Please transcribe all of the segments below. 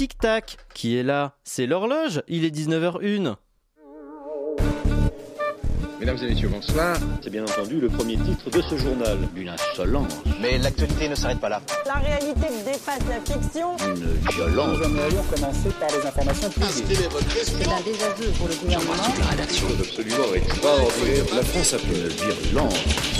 tic-tac. Qui est là C'est l'horloge. Il est 19h01. Mesdames et messieurs, bonsoir. C'est bien entendu le premier titre de ce journal. Une insolence, Mais l'actualité ne s'arrête pas là. La réalité dépasse la fiction. une violence. Nous aimerions commencer par les informations privées. C'est un désaveu pour le gouvernement. La France a fait une virulence.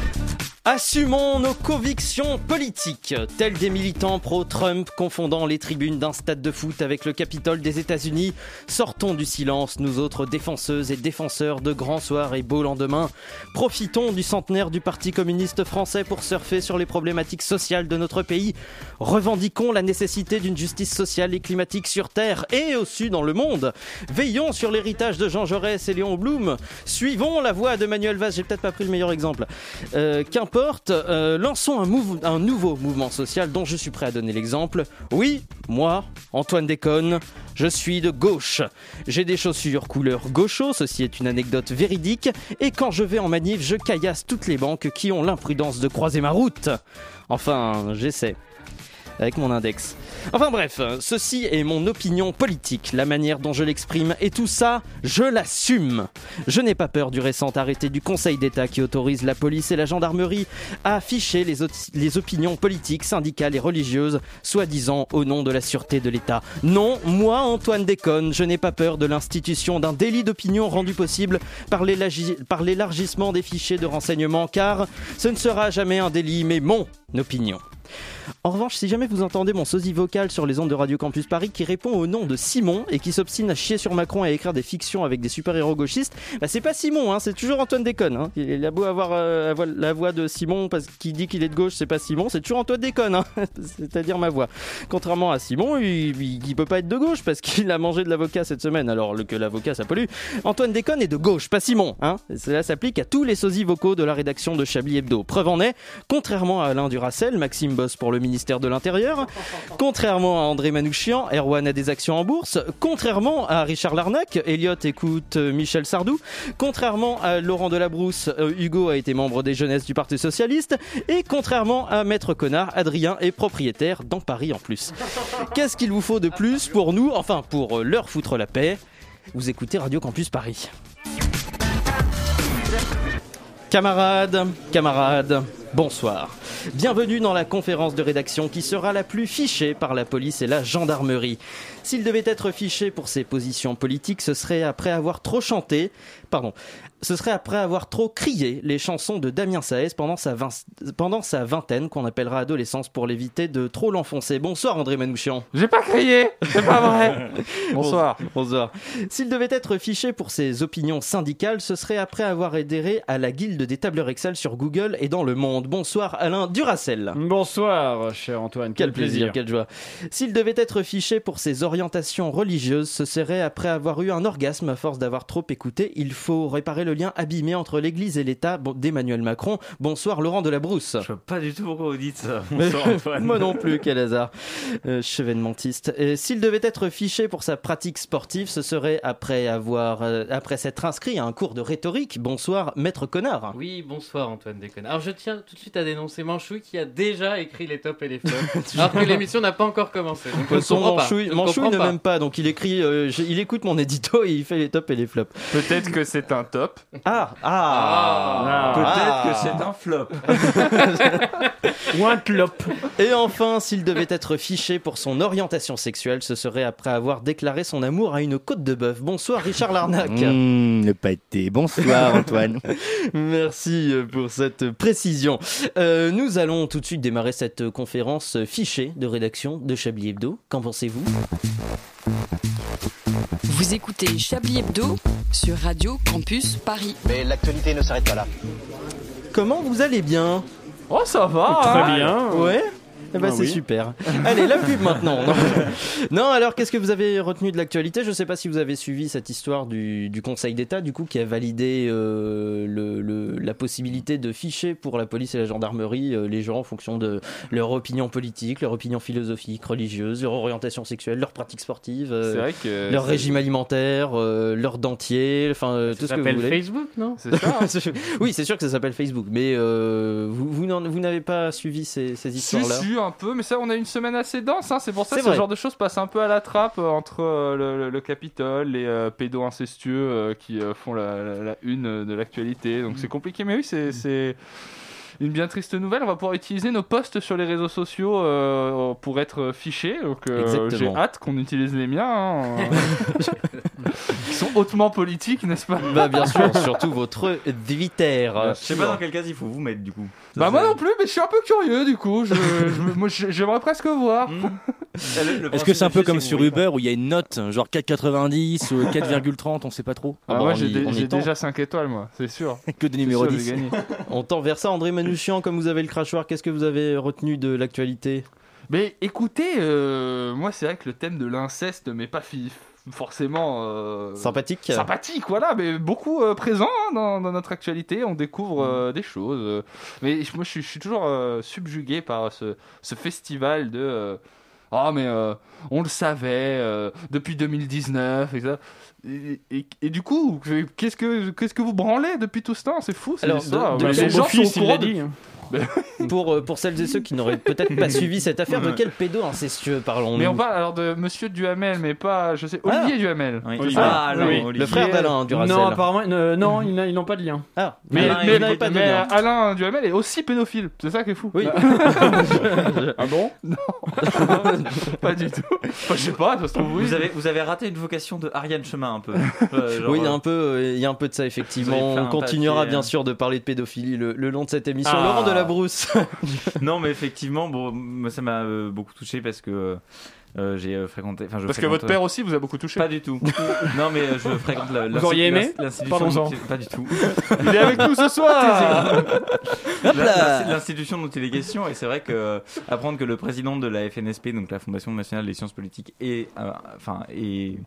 Assumons nos convictions politiques, tels des militants pro-Trump confondant les tribunes d'un stade de foot avec le Capitole des États-Unis. Sortons du silence, nous autres défenseuses et défenseurs de grands soirs et beaux lendemains. Profitons du centenaire du Parti communiste français pour surfer sur les problématiques sociales de notre pays. Revendiquons la nécessité d'une justice sociale et climatique sur Terre et aussi dans le monde. Veillons sur l'héritage de Jean Jaurès et Léon Blum. Suivons la voie de Manuel Valls. J'ai peut-être pas pris le meilleur exemple. Euh, Euh, lançons un nouveau mouvement social dont je suis prêt à donner l'exemple. Oui, moi, Antoine Déconne, je suis de gauche. J'ai des chaussures couleur gaucho, ceci est une anecdote véridique, et quand je vais en manif, je caillasse toutes les banques qui ont l'imprudence de croiser ma route. Enfin, j'essaie. Avec mon index. Enfin bref, ceci est mon opinion politique, la manière dont je l'exprime, et tout ça, je l'assume. Je n'ai pas peur du récent arrêté du Conseil d'État qui autorise la police et la gendarmerie à afficher les, opinions politiques, syndicales et religieuses, soi-disant au nom de la sûreté de l'État. Non, moi, Antoine Déconne, je n'ai pas peur de l'institution d'un délit d'opinion rendu possible par l'élargissement des fichiers de renseignement, car ce ne sera jamais un délit, mais mon opinion. En revanche, si jamais vous entendez mon sosie vocal sur les ondes de Radio Campus Paris qui répond au nom de Simon et qui s'obstine à chier sur Macron et à écrire des fictions avec des super-héros gauchistes, bah c'est pas Simon, hein, c'est toujours Antoine Déconne. Hein. Il a beau avoir euh, avoir la voix de Simon parce qu'il dit qu'il est de gauche, c'est pas Simon, c'est toujours Antoine Déconne, hein. c'est-à-dire ma voix. Contrairement à Simon, il, peut pas être de gauche parce qu'il a mangé de l'avocat cette semaine, alors que l'avocat ça pollue. Antoine Déconne est de gauche, pas Simon. Cela s'applique à tous les sosies vocaux de la rédaction de Chablis Hebdo. Preuve en est, contrairement à Alain Duracel, Maxime bosse pour le ministère de l'Intérieur, contrairement à André Manouchian, Erwan a des actions en bourse, contrairement à Richard Larnac, Elliot écoute euh, Michel Sardou, contrairement à Laurent Delabrousse, euh, Hugo a été membre des jeunesses du Parti Socialiste, et contrairement à Maître Connard, Adrien est propriétaire dans Paris en plus. Qu'est-ce qu'il vous faut de plus pour nous, enfin pour euh, leur foutre la paix? Vous écoutez Radio Campus Paris. Camarades, camarades, bonsoir. Bienvenue dans la conférence de rédaction qui sera la plus fichée par la police et la gendarmerie. S'il devait être fiché pour ses positions politiques, ce serait après avoir trop chanté, pardon, ce serait après avoir trop crié les chansons de Damien Saez pendant sa, vingt- pendant sa vingtaine, qu'on appellera adolescence pour l'éviter de trop l'enfoncer. Bonsoir André Manouchian. J'ai pas crié, c'est pas vrai. Bonsoir. Bonsoir. S'il devait être fiché pour ses opinions syndicales, ce serait après avoir adhéré à la guilde des tableurs Excel sur Google et dans le monde. Bonsoir Alain Duracel. Bonsoir, cher Antoine. Quel plaisir, quelle joie. S'il devait être fiché pour ses orientations religieuses, ce serait après avoir eu un orgasme à force d'avoir trop écouté. Il faut réparer le lien abîmé entre l'Église et l'État d'Emmanuel Macron. Bonsoir Laurent Delabrousse. Je vois pas du tout pourquoi vous dites ça. Bonsoir, Antoine. Moi non plus, quel hasard. Euh, chevènementiste. Et S'il devait être fiché pour sa pratique sportive, ce serait après avoir, euh, après s'être inscrit à un cours de rhétorique. Bonsoir, maître connard. Oui, bonsoir Antoine Déconne. Alors je tiens tout de suite à dénoncer Manchouille qui a déjà écrit les tops et les flops, alors que l'émission n'a pas encore commencé. Ne Son. Manchouille, ne Manchouille ne m'aime pas, donc il écrit, euh, je- il écoute mon édito et il fait les tops et les flops. Peut-être que c'est un top. Ah, ah, Peut-être Ah. que c'est un flop. Ou un clop. Et enfin, s'il devait être fiché pour son orientation sexuelle, ce serait après avoir déclaré son amour à une côte de bœuf. Bonsoir Richard Larnac. Mmh, le pâté. Bonsoir Antoine. Merci euh, pour cette précision. Euh, nous allons tout de suite démarrer cette conférence fichée de rédaction de Chablis Hebdo. Qu'en pensez-vous? Vous écoutez Chablis Hebdo sur Radio Campus Paris. Mais l'actualité ne s'arrête pas là. Comment vous allez bien? Oh, ça va. Très hein? bien. Ouais. Eh ben, Ah c'est oui. super. Allez, la pub maintenant. Non, Non, alors qu'est-ce que vous avez retenu de l'actualité? Je ne sais pas si vous avez suivi cette histoire du, du Conseil d'État, du coup, qui a validé euh, le, le- la possibilité de ficher pour la police et la gendarmerie euh, les gens en fonction de leur opinion politique, leur opinion philosophique, religieuse, leur orientation sexuelle, leurs pratiques sportives, euh, C'est vrai que. leur régime alimentaire, euh, leur dentier, enfin euh, tout Ça ce que vous s'appelle voulez. Facebook, non? C'est ça. hein. oui, c'est sûr que ça s'appelle Facebook, mais euh, vous, vous, n'avez pas suivi ces, ces Si, histoires-là? si, un peu, mais ça, on a une semaine assez dense, hein, c'est pour ça que ce vrai. genre de choses passe un peu à la trappe euh, entre euh, le, le- le Capitole, les euh, pédos incestueux euh, qui font la, la- la une de l'actualité, donc c'est compliqué, mais oui, c'est une bien triste nouvelle. On va pouvoir utiliser nos posts sur les réseaux sociaux euh, pour être fichés, donc euh, j'ai hâte qu'on utilise les miens. hein. Ils sont hautement politiques, n'est-ce pas? Bah bien sûr, surtout votre Twitter. Je sais pas dans quel cas il faut vous mettre du coup. Ça, Bah moi non plus, mais je suis un peu curieux du coup. Je, je- moi, je- j'aimerais presque voir. Est-ce que c'est un peu comme sur Uber où il y a une note, genre 4,90 ou 4,30, on sait pas trop Ah, bah, moi j'ai dé- on y j'ai déjà 5 étoiles moi, c'est sûr. Que des numéros sûr, 10. j'ai gagné. On tend vers ça, André Manouchian, comme vous avez le crachoir, qu'est-ce que vous avez retenu de l'actualité? Mais écoutez, euh, moi c'est vrai que le thème de l'inceste m'est pas forcément euh, Sympathique sympathique, voilà, mais beaucoup euh, présent hein, dans, dans notre actualité. On découvre euh, des choses. euh. mais je- moi je suis, je suis toujours euh, subjugué par ce, ce festival de. Ah mais euh, on le savait euh, depuis 2019 et ça. Et, et- et du coup, qu'est-ce que qu'est-ce que vous branlez depuis tout ce temps? C'est fou. cette Alors, de- de quel les gens sont au courant de-. pour, euh, pour celles et ceux qui n'auraient peut-être pas suivi cette affaire, de quel pédo incestueux parlons-nous Mais on parle alors de Monsieur Duhamel, mais pas, je sais, Olivier Duhamel. Oui. C'est Ah, non, Oui, Olivier. le frère d'Alain Duracell. Non, apparemment, euh, non, ils n'ont pas de lien. Ah, Mais, Alain mais- pas de mais lien. Alain Duhamel est aussi pédophile, c'est ça qui est fou. Oui. Ah bon? Pas du tout. Enfin, je sais pas, ça se trouve oui. vous avez, vous avez raté une vocation de Ariane Chemin un peu. Euh, genre, oui, il y a euh, un peu, euh, il y a un peu de ça effectivement. On continuera papier, bien euh. sûr de parler de pédophilie le, le long de cette émission. Ah. Non, mais effectivement, bon, moi, ça m'a euh, beaucoup touché parce que euh, j'ai euh, fréquenté. enfin, je Parce que votre père aussi vous a beaucoup touché. Pas du tout. non, mais euh, je fréquente la, Vous auriez aimé l'institution. Parlons-en. Pas du tout. Il est avec nous ce soir. L'institution dont il est question, et c'est vrai que apprendre que le président de la FNSP, donc la Fondation nationale des sciences politiques, est, euh, enfin, et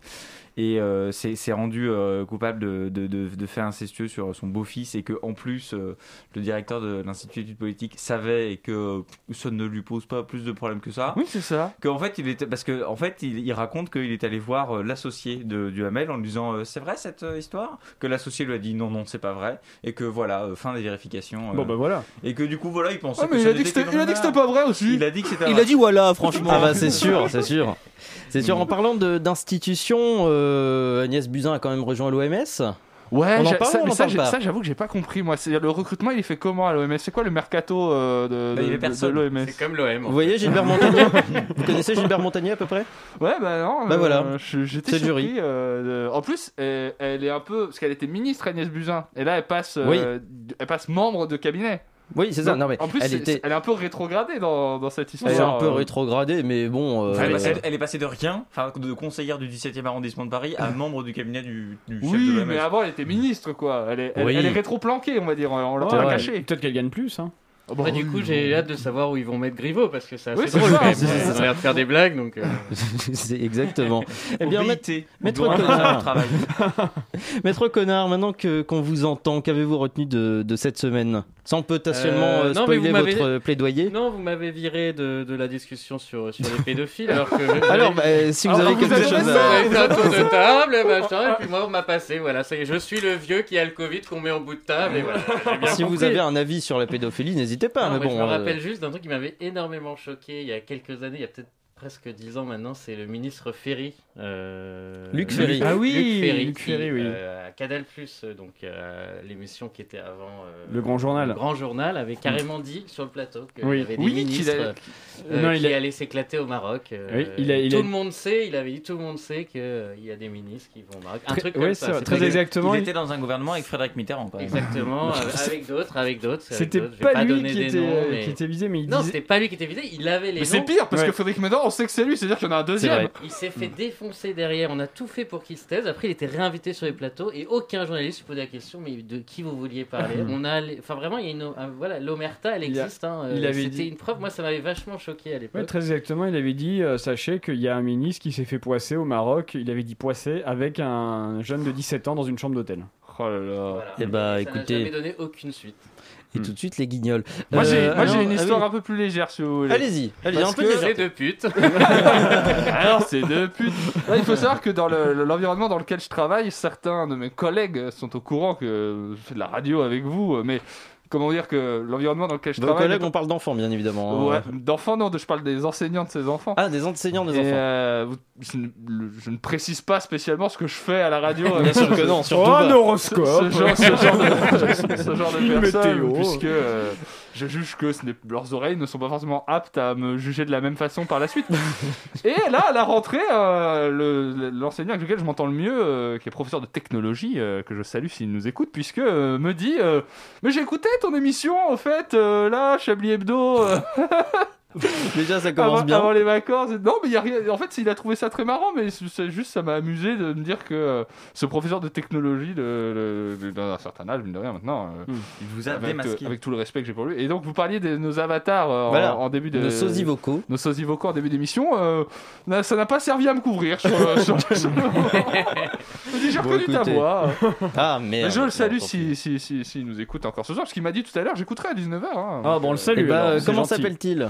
euh, s'est rendu euh, coupable de, de, de, de faits incestueux sur son beau-fils et que en plus euh, le directeur de l'institut d'études politiques savait et que ça ne lui pose pas plus de problèmes que ça. Oui, c'est ça. Qu'en fait, il était parce que en fait, il, il raconte qu'il est allé voir euh, l'associé de du Hamel en lui disant euh, c'est vrai cette euh, histoire? Que l'associé lui a dit non non c'est pas vrai et que voilà euh, fin des vérifications. euh, Bon, bah, voilà. Et que du coup voilà il pensait. Ah, mais que il ça a dit que c'était que il a dit que dans c'était pas vrai aussi. Il a dit que c'était. Il vrai. a dit voilà, franchement. Ah bah c'est sûr, c'est sûr. C'est sûr, en parlant de- d'institutions, euh, Agnès Buzyn a quand même rejoint l'OMS. Ouais, On en parle ça, ou on en ça, parle j'ai- pas ça, j'avoue que j'ai pas compris moi. C'est le recrutement, il est fait comment à l'OMS C'est quoi le mercato euh, de, Bah, de, de- l'OMS C'est comme l'OM. Vous voyez Gilbert Montagnier Vous connaissez Gilbert Montagnier à peu près? Ouais, bah non. Bah euh, voilà. je- J'étais C'est le surpris. jury. euh, de- En plus, elle, elle est un peu. Parce qu'elle était ministre, Agnès Buzyn. Et là, elle passe, euh, Oui. elle passe membre de cabinet. Oui, c'est ça. Donc, Non, mais en plus, elle c'est- était. elle est un peu rétrogradée dans, dans cette histoire. Elle est un peu euh. rétrogradée, mais bon. euh, Elle, est passée de rien, enfin de conseillère du 17e arrondissement de Paris à membre du cabinet du, du chef Oui, de mais avant, elle était ministre, quoi. Elle est, elle, Oui. elle est rétro-planquée, on va dire. On l'a caché. Peut-être qu'elle gagne plus. Hein. Ah Après, du oui, coup, oui. j'ai hâte de savoir où ils vont mettre Griveaux parce que c'est assez Oui, drôle ça, quand même. ça. Ils ont l'air de faire des blagues donc. euh, c'est exactement. Eh bien, maître, maître Connard. maître Connard, maintenant que qu'on vous entend, qu'avez-vous retenu de, de cette semaine? Sans potentiellement Euh, euh, non, spoiler vous votre euh, plaidoyer. Non, vous m'avez viré de, de la discussion sur, sur les pédophiles alors que. Alors, bah, si vous Alors, avez vous quelque avez chose à... fait un tour de table, machin, et puis moi on m'a passé, voilà, ça y est, je suis le vieux qui a le Covid qu'on met en bout de table, et voilà. bien Si vous compris. avez un avis sur la pédophilie, n'hésitez pas. Non, mais mais bon, je me euh, rappelle juste d'un truc qui m'avait énormément choqué il y a quelques années, il y a peut-être presque 10 ans maintenant, c'est le ministre Ferry. euh, Luc Ferry. Ah oui, Luc Ferry, Luc qui, Ferry, oui. euh, à Canal+, euh, donc euh, l'émission qui était avant euh, Le Grand Journal. le Grand Journal, avait carrément dit sur le plateau qu'il Oui. y avait des ministres a- euh, Non, il qui a- allaient s'éclater au Maroc. euh, Oui, il a- il tout a- le monde sait, il avait dit tout le monde sait qu'il y a des ministres qui vont au Maroc. Un truc comme ça. vrai, très exactement. Il était dans un gouvernement avec Frédéric Mitterrand. Quand même. Exactement, avec d'autres, avec d'autres. C'était pas, lui qui était, noms, mais- qui était visé, mais il Non, disait. c'était pas lui qui était visé, il avait les Mais c'est pire parce que Frédéric on sait que c'est lui, c'est-à-dire qu'il y en a un deuxième. Il s'est fait défoncer derrière, on a tout fait pour qu'il se taise. Après, il était réinvité sur les plateaux et aucun journaliste lui posait la question mais de qui vous vouliez parler On a, les- enfin vraiment, il y a une, un- voilà, l'omerta, elle Il a- existe. hein, il euh, avait C'était dit- une preuve. Moi, ça m'avait vachement choqué à l'époque. Ouais, très exactement, il avait dit euh, sachez qu'il y a un ministre qui s'est fait poisser au Maroc. Il avait dit poisser avec un jeune de 17 ans dans une chambre d'hôtel. Oh là là. Voilà. Eh bah, ça n'a écoutez- jamais donné aucune suite. Et tout de suite, les guignols. Moi, j'ai Euh, moi, j'ai alors, une ah histoire oui. un peu plus légère, si vous voulez. Allez-y, allez-y, Parce un peu que- légère. C'est de pute. Alors, c'est deux putes. Là, il faut savoir que dans le- le- l'environnement dans lequel je travaille, certains de mes collègues sont au courant que je fais de la radio avec vous, mais comment dire que l'environnement dans lequel je Vos travaille. collègues, on parle d'enfants, bien évidemment. Ouais, hein. d'enfants, non, de- je parle des enseignants de ces enfants. Ah, des enseignants des Et, enfants. euh, je, ne, le- je ne précise pas spécialement ce que je fais à la radio. Bien avec sûr que non, surtout Oh, pas. un ce, horoscope ce genre, ce genre de, ce genre de personnes, météo. puisque euh, je juge que ce n'est- leurs oreilles ne sont pas forcément aptes à me juger de la même façon par la suite. Et là, à la rentrée, euh, le- l'enseignant avec lequel je m'entends le mieux, euh, qui est professeur de technologie, euh, que je salue s'il nous écoute, puisque euh, me dit euh, Mais j'ai écouté ton émission, en fait, euh, là, Chablis Hebdo. Déjà, ça commence avant, bien. avant les vacances. Non, mais il y a rien. En fait, il a trouvé ça très marrant, mais c'est juste, ça m'a amusé de me dire que euh, ce professeur de technologie, de, de- d'un certain âge, mine de rien maintenant, euh, Il vous a avec, démasqué. euh, avec tout le respect que j'ai pour lui. Et donc, vous parliez de nos avatars euh, en- Voilà. en, début de. Nos sosies vocaux. Nos sosies vocaux en début d'émission. euh, ça n'a pas servi à me couvrir sur, sur, sur le j'ai Bon, reconnu ta voix. Ah, Mais merde. je le salue tant si, si, si, si, nous écoute encore ce soir, parce qu'il m'a dit tout à l'heure, j'écouterai à 19h. Hein. Ah bon, on le Eh salue. bah, alors, c'est comment s'appelle-t-il?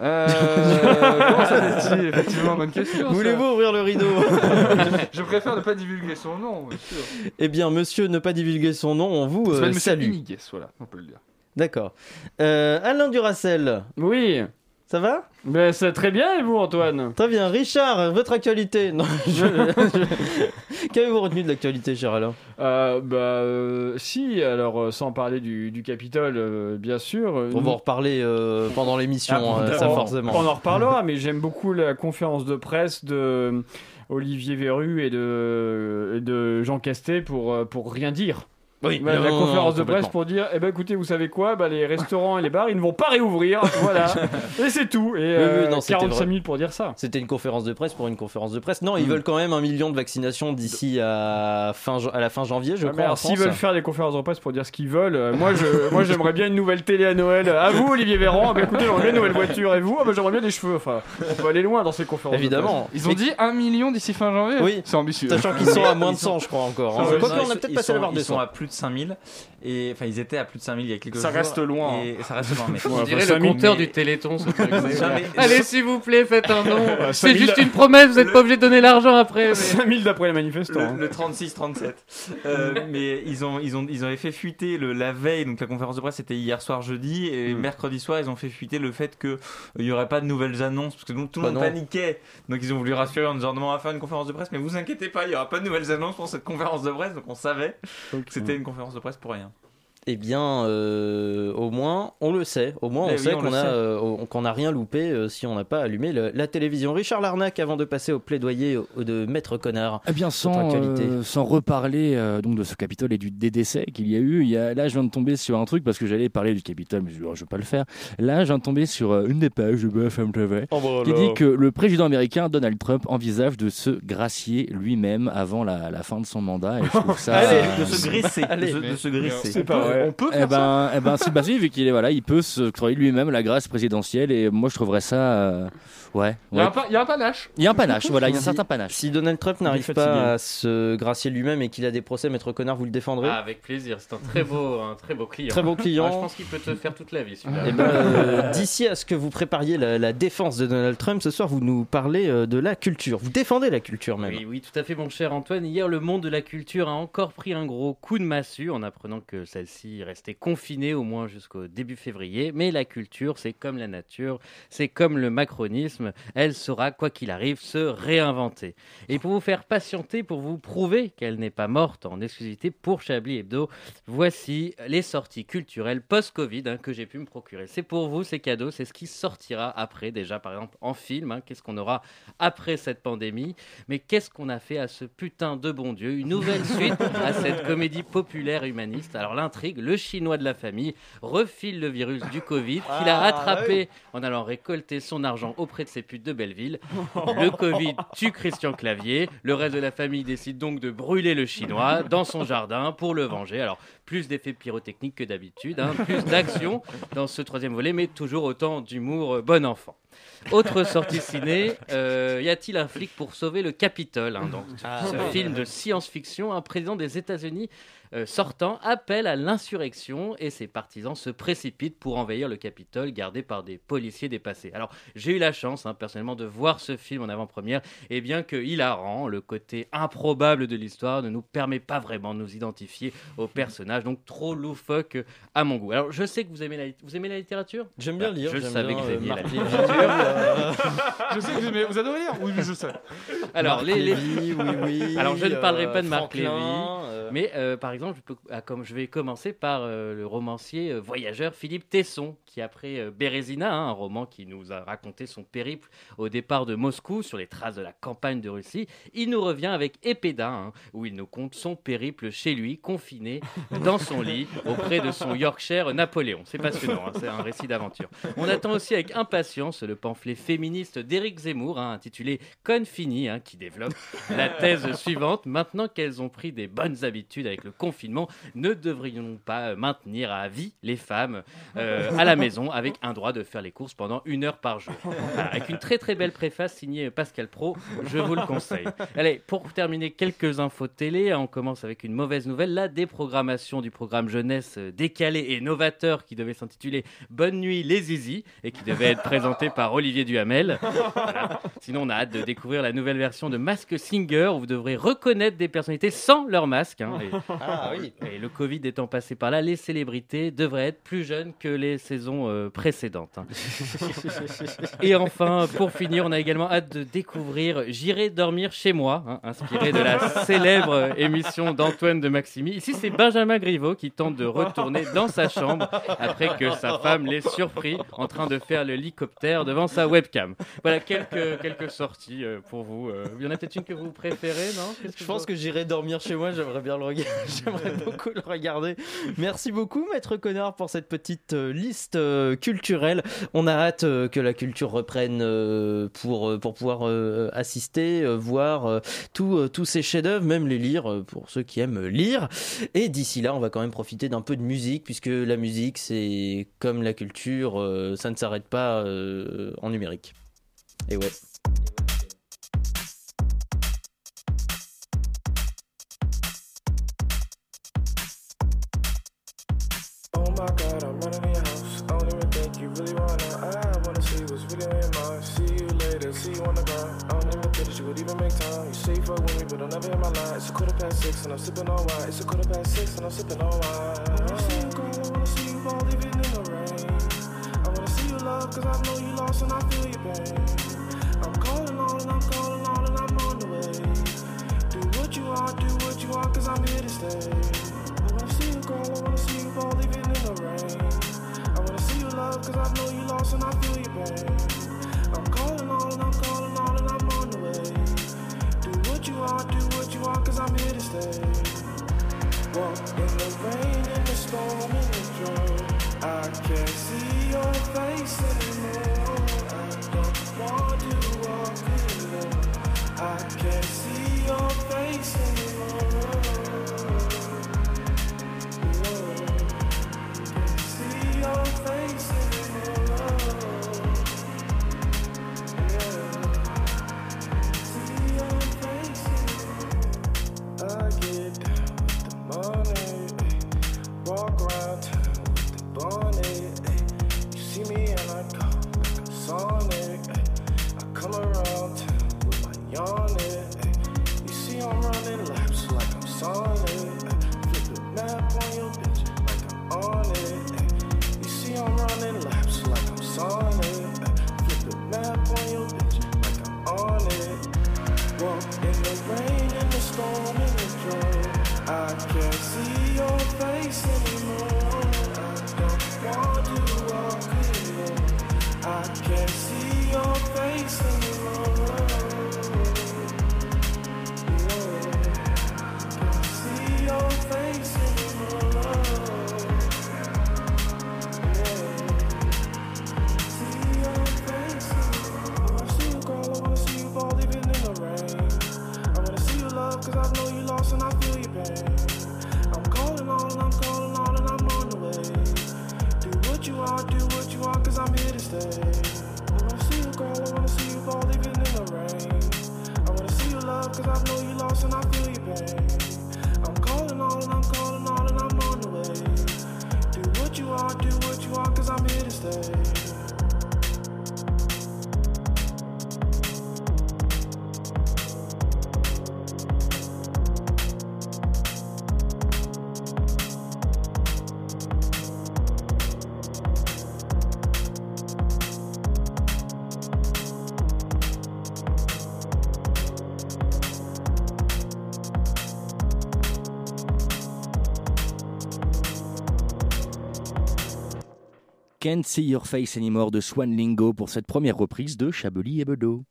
Euh, comment s'appelle-t-il Effectivement, bonne question. ça. Voulez-vous ouvrir le rideau Je préfère ne pas divulguer son nom, bien sûr. Eh bien, monsieur, ne pas divulguer son nom, on vous Ça euh, salue. Iniguez, voilà, on peut le dire. D'accord. Euh, Alain Duracel, Oui, ça va? Ben, c'est très bien et vous, Antoine? Très bien. Richard, votre actualité Non, je- je- Qu'avez-vous retenu de l'actualité, cher Alain? Euh, bah, euh, si, alors euh, sans parler du, du Capitole, euh, bien sûr. On va en reparler pendant l'émission, Ah, ça on- forcément. On en reparlera, mais j'aime beaucoup la conférence de presse de Olivier Véru et de, et de Jean Castet pour, pour rien dire. Oui, Voilà, la non, conférence non, de presse pour dire eh ben écoutez vous savez quoi? Bah, les restaurants et les bars ils ne vont pas réouvrir voilà et c'est tout et oui, euh, non, c'était 45 vrai. minutes pour dire ça C'était une conférence de presse pour une conférence de presse. Non, ils Mm. veulent quand même un million de vaccinations d'ici à, fin, à la fin janvier, je Ah, crois. s'ils veulent faire des conférences de presse pour dire ce qu'ils veulent, euh, moi je, moi j'aimerais bien une nouvelle télé à Noël. À vous Olivier Véran, bah, écoutez j'aimerais bien une nouvelle voiture et vous, ah, bah, j'aimerais bien des cheveux. Enfin, on peut aller loin dans ces conférences. de Évidemment. Ils ont Mais- dit 1 million d'ici fin janvier? Oui. C'est ambitieux. Sachant qu'ils sont à moins de Ils sont- 100, je crois encore. hein. Non, on a Ils- peut-être passé sont- la barre des Ils sont 100. à plus de 5000 et enfin ils étaient à plus de 5000 il y a quelques Ça jours. reste loin. Et ça reste loin mais On dirait enfin, le 5000, compteur mais- du Téléthon. ce truc. Jamais- Allez, s'il vous plaît, faites un don. C'est 5000 juste une promesse, vous n'êtes pas obligé de donner l'argent après. mais- 5000 d'après les manifestants. hein. Le, le 36-37. Euh, mais ils ont, ils, ont, ils avaient fait fuiter le, la veille, donc la conférence de presse c'était hier soir jeudi, et Mm. mercredi soir ils ont fait fuiter le fait qu'il n'y aurait pas de nouvelles annonces, parce que donc, tout le Bah monde non. paniquait. Donc ils ont voulu rassurer en disant non, on va faire une conférence de presse, mais vous inquiétez pas, il n'y aura pas de nouvelles annonces pour cette conférence de presse, donc on savait que c'était une conférence de presse pour rien. Eh bien, euh, au moins, on le sait. Au moins, on Eh sait on qu'on le a, sait. euh, qu'on n'a rien loupé euh, si on n'a pas allumé le- la télévision. Richard Larnac, avant de passer au plaidoyer de Maître Connard. Eh bien, sans, euh, reparler euh, donc de ce Capitole et du, des décès qu'il y a eu, il y a, là je viens de tomber sur un truc parce que j'allais parler du Capitole, mais je ne vais pas le faire. Là, je viens de tomber sur une des pages de BFM TV qui dit que le président américain Donald Trump envisage de se gracier lui-même avant la, la fin de son mandat. Et je trouve ça. Allez, euh, De se graisser, de Allez. se, de se graisser. C'est pas vrai. On peut eh faire ça ben, eh ben, si, bah, si, vu qu'il est voilà, il peut se octroyer lui-même la grâce présidentielle et moi je trouverais ça, euh, ouais, Il y a ouais. un pa- il y a un panache. Il y a un panache, voilà, il y a un Si- certain panache. Si Donald Trump n'arrive pas à se gracier lui-même et qu'il a des procès, Maître Connard, vous le défendrez Ah, avec plaisir, c'est un très beau, un très beau client. Très beau client. Ah, je pense qu'il peut te faire toute la vie. Eh ben, euh, D'ici à ce que vous prépariez la, la défense de Donald Trump, ce soir, vous nous parlez euh, de la culture. Vous défendez la culture même. Oui, oui, tout à fait, mon cher Antoine. Hier, le monde de la culture a encore pris un gros coup de massue en apprenant que celle-ci restait confinée au moins jusqu'au début février. Mais la culture, c'est comme la nature, c'est comme le macronisme. Elle saura, quoi qu'il arrive, se réinventer. Et pour vous faire patienter, pour vous prouver qu'elle n'est pas morte en exclusivité pour Chablis Hebdo, voici les sorties culturelles post-Covid hein, que j'ai pu me procurer. C'est pour vous, c'est cadeau, c'est ce qui sortira après, déjà par exemple en film. hein. Qu'est-ce qu'on aura après cette pandémie? Mais qu'est-ce qu'on a fait à ce putain de bon Dieu? Une nouvelle suite à cette comédie populaire humaniste. Alors l'intrigue, le chinois de la famille refile le virus du Covid qu'il a Ah, rattrapé en allant récolter son argent auprès de ses putes de Belleville. Le Covid tue Christian Clavier. Le reste de la famille décide donc de brûler le chinois dans son jardin pour le venger. Alors, plus d'effets pyrotechniques que d'habitude, hein, plus d'action dans ce troisième volet, mais toujours autant d'humour euh, bon enfant. Autre sortie ciné, euh, y a-t-il un flic pour sauver le Capitole hein, Dans Ah, ce ouais. film de science-fiction, un président des États-Unis euh, sortant appelle à l'insurrection et ses partisans se précipitent pour envahir le Capitole gardé par des policiers dépassés. Alors j'ai eu la chance hein, personnellement de voir ce film en avant-première et bien que hilarant, le côté improbable de l'histoire ne nous permet pas vraiment de nous identifier au personnage, donc trop loufoque à mon goût. Alors je sais que vous aimez la, vous aimez la littérature? J'aime bien Bah, lire. Je savais bien, que vous euh, aimiez la Marc littérature. Euh, Je sais que vous, aimez- vous adorez lire Oui, je sais. Alors, Marc les, les- Lévy, oui, oui, Alors, je ne parlerai pas de euh, Marc Franklin, euh, mais euh, par exemple, je, peux- ah, comme je vais commencer par euh, le romancier euh, voyageur Philippe Tesson, qui après euh, Bérésina, hein, un roman qui nous a raconté son périple au départ de Moscou sur les traces de la campagne de Russie, il nous revient avec Épéda, hein, où il nous conte son périple chez lui, confiné dans son lit, auprès de son Yorkshire Napoléon. C'est passionnant, hein, c'est un récit d'aventure. On attend aussi avec impatience le pamphlet féministe d'Éric Zemmour, intitulé Confini, hein, qui développe la thèse suivante. Maintenant qu'elles ont pris des bonnes habitudes avec le confinement, ne devrions-nous pas maintenir à vie les femmes euh, à la maison avec un droit de faire les courses pendant une heure par jour? Voilà, Avec une très très belle préface signée Pascal Pro, je vous le conseille. Allez, pour terminer, quelques infos télé. On commence avec une mauvaise nouvelle, la déprogrammation du programme jeunesse décalé et novateur qui devait s'intituler Bonne nuit les zizi et qui devait être présenté par Olivier Duhamel. Sinon, on a hâte de découvrir la nouvelle version de Mask Singer où vous devrez reconnaître des personnalités sans leur masque. Hein. Et, Ah oui. et le Covid étant passé par là, les célébrités devraient être plus jeunes que les saisons euh, précédentes. hein. Et enfin, pour finir, on a également hâte de découvrir J'irai dormir chez moi, hein, inspiré de la célèbre émission d'Antoine de Maximi. Ici, c'est Benjamin Griveaux qui tente de retourner dans sa chambre après que sa femme l'ait surpris en train de faire l'hélicoptère devant sa webcam. Voilà quelques, quelques sorties euh, pour vous. Euh, Il y en a peut-être une que vous préférez, non? Je pense que j'irai dormir chez moi, j'aimerais bien le. J'aimerais beaucoup le regarder. Merci beaucoup, Maître Connard, pour cette petite euh, liste euh, culturelle. On a hâte euh, que la culture reprenne pour, pour pouvoir assister, voir tous tous ces chefs-d'œuvre, même les lire pour ceux qui aiment lire. Et d'ici là, on va quand même profiter d'un peu de musique, puisque la musique, c'est comme la culture, ça ne s'arrête pas en numérique. Et ouais. My god, I'm running in your house. I don't even think you really wanna. I wanna see what's really in your mind. See you later, see you on the ground. I don't even think that you would even make time. You say you fuck with me, but don't never hit my line. It's a quarter past six and I'm sipping on wine. It's a quarter past six and I'm sipping on wine. I wanna see you, girl. I wanna see you all living in the rain. I wanna see you love, cause I know you lost and I feel your pain. I'm calling on and I'm calling on and I'm on the way. Do what you want, do what you want, cause I'm here to stay. You love, cause I know you lost and I feel your pain. I'm calling all and I'm calling all and I'm on the way. Do what you want, do what you want, cause I'm here to stay. Walk in the rain, in the storm, in the drought. I can't see your face Can't See Your Face Anymore de Swan Lingo pour cette première reprise de Chablis et Bedeau.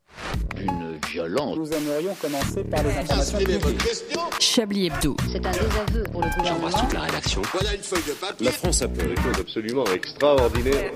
Une violence. Nous aimerions commencer par les informations publiques. Chablis Hebdo. C'est un désaveu pour le gouvernement. la rédaction. Voilà une feuille de papier. La France a fait des choses absolument extraordinaires.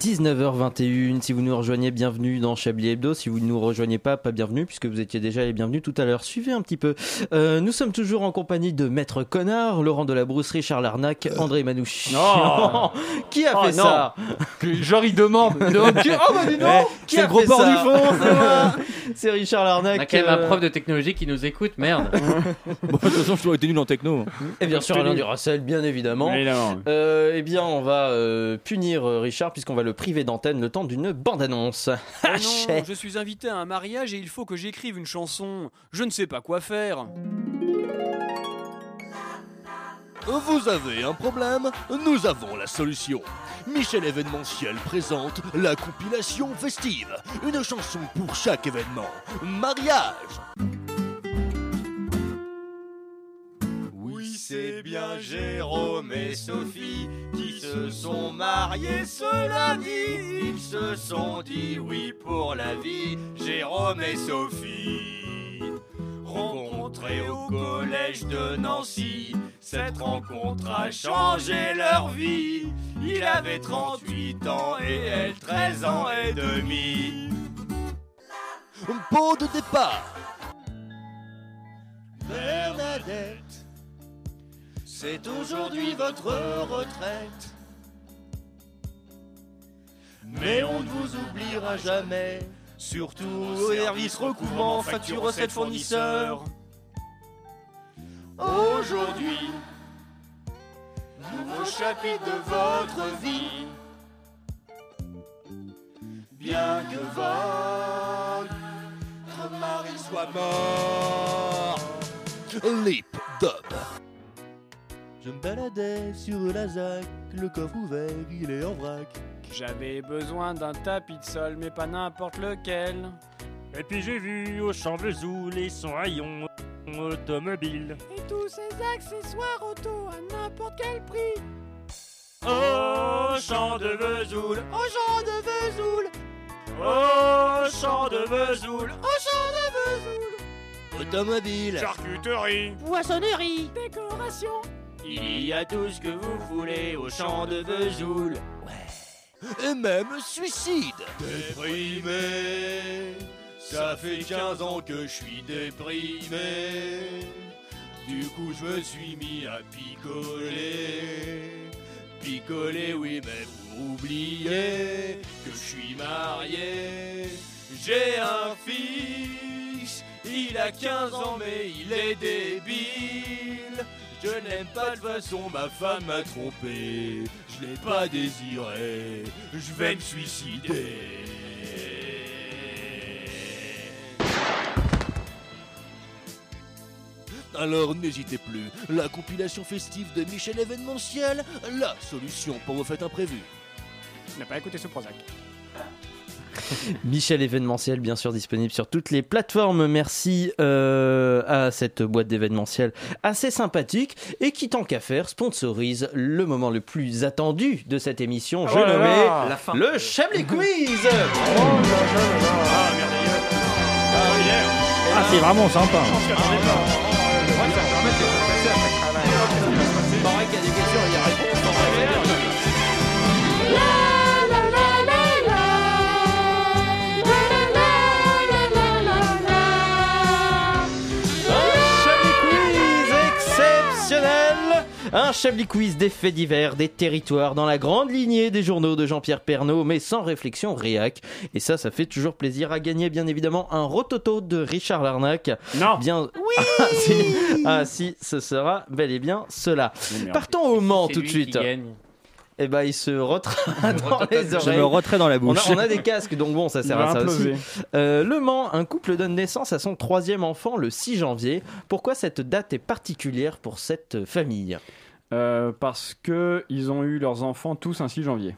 19h21, si vous nous rejoignez, bienvenue dans Chablis Hebdo. Si vous ne nous rejoignez pas, pas bienvenue, puisque vous étiez déjà les bienvenus tout à l'heure. Suivez un petit peu. Euh, nous sommes toujours en compagnie de Maître Connard, Laurent Delabrousse, Richard Larnac, André Manouchi. Non. Qui a Oh, fait non. ça Genre, il demande. Il demande qui- Oh, bah dis donc Qui C'est a gros fait ça du fond, c'est Richard Larnac. On a quand même un euh, prof de technologie qui nous écoute, merde. Bon, de toute façon, je dois être nul en techno. Et bien sûr, Alain Duracel, bien évidemment. Euh, eh bien, on va euh, punir euh, Richard puisqu'on va le priver d'antenne le temps d'une bande-annonce. Oh non, je suis invité à un mariage et il faut que j'écrive une chanson. Je ne sais pas quoi faire. Vous avez un problème Nous avons la solution. Michel événementiel présente la compilation festive. Une chanson pour chaque événement. Mariage c'est bien Jérôme et Sophie qui se sont mariés ce lundi. Ils se sont dit oui pour la vie, Jérôme et Sophie. Rencontrés au collège de Nancy, cette rencontre a changé leur vie. Il avait 38 ans et elle 13 ans et demi. Pot de départ Bernadette, c'est aujourd'hui votre retraite. Mais on ne vous oubliera jamais, surtout au service recouvrement, facture recette fournisseur. Aujourd'hui, nouveau chapitre de votre vie. Bien que votre mari soit mort. Lip Dub. Je me baladais sur la ZAC, le coffre ouvert, il est en vrac. J'avais besoin d'un tapis de sol, mais pas n'importe lequel. Et puis j'ai vu au champ de Zoul et son rayon automobile. Et tous ces accessoires auto à n'importe quel prix. Au champ de Vesoul, Au champ de Vesoul, au champ de Vesoul, au champ de Vesoul. Automobile. charcuterie, Poissonnerie, décoration. Il y a tout ce que vous voulez au champ de Vesoul. Et même suicide. Déprimé, ça fait 15 ans que je suis déprimé. Du coup, je me suis mis à picoler. Picoler, oui, mais vous oubliez que je suis marié. J'ai un fils, il a 15 ans, mais il est débile. Je n'aime pas de façon, ma femme m'a trompé. Je l'ai pas désiré, je vais me suicider. Alors n'hésitez plus, la compilation festive de Michel événementiel, la solution pour vos fêtes imprévues. N'a pas écouté ce Prozac. Michel événementiel, bien sûr, disponible sur toutes les plateformes. Merci euh, à cette boîte d'événementiel assez sympathique et qui, tant qu'à faire, sponsorise le moment le plus attendu de cette émission. Je Oh là nommé là, la fin. le Chablis Quiz. Ah, c'est vraiment sympa. Un Chablis Quiz des faits divers, des territoires, dans la grande lignée des journaux de Jean-Pierre Pernaud, mais sans réflexion réac. Et ça, ça fait toujours plaisir à gagner, bien évidemment, un rototo de Richard Larnac. Non Bien... Oui ah, si. Ah, si, ce sera bel et bien cela. Partons au Mans tout de suite. gagne. Eh ben, il se retraite dans les Je oreilles. me retrait dans la On a, bouche. on a des casques, donc bon, ça sert à ça imploser. aussi. Euh, le Mans, un couple donne naissance à son troisième enfant le 6 janvier. Pourquoi cette date est particulière pour cette famille? Euh, parce que ils ont eu leurs enfants tous un 6 janvier.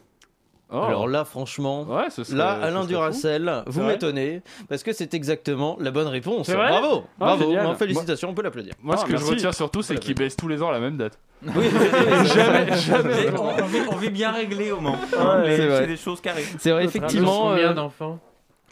Oh. Alors là, franchement, Ouais, ce serait- là, Alain Duracel, vous m'étonnez, parce que c'est exactement la bonne réponse. Bravo, Ah, bravo. Non, félicitations, on peut l'applaudir. Moi, ce Ah, que je retiens surtout, c'est qu'ils baissent tous les ans à la même date. Oui, jamais, jamais. Mais on, on vit, on vit bien réglé au Mans. Ouais, c'est des choses carrées. C'est vrai, effectivement. Combien euh, d'enfants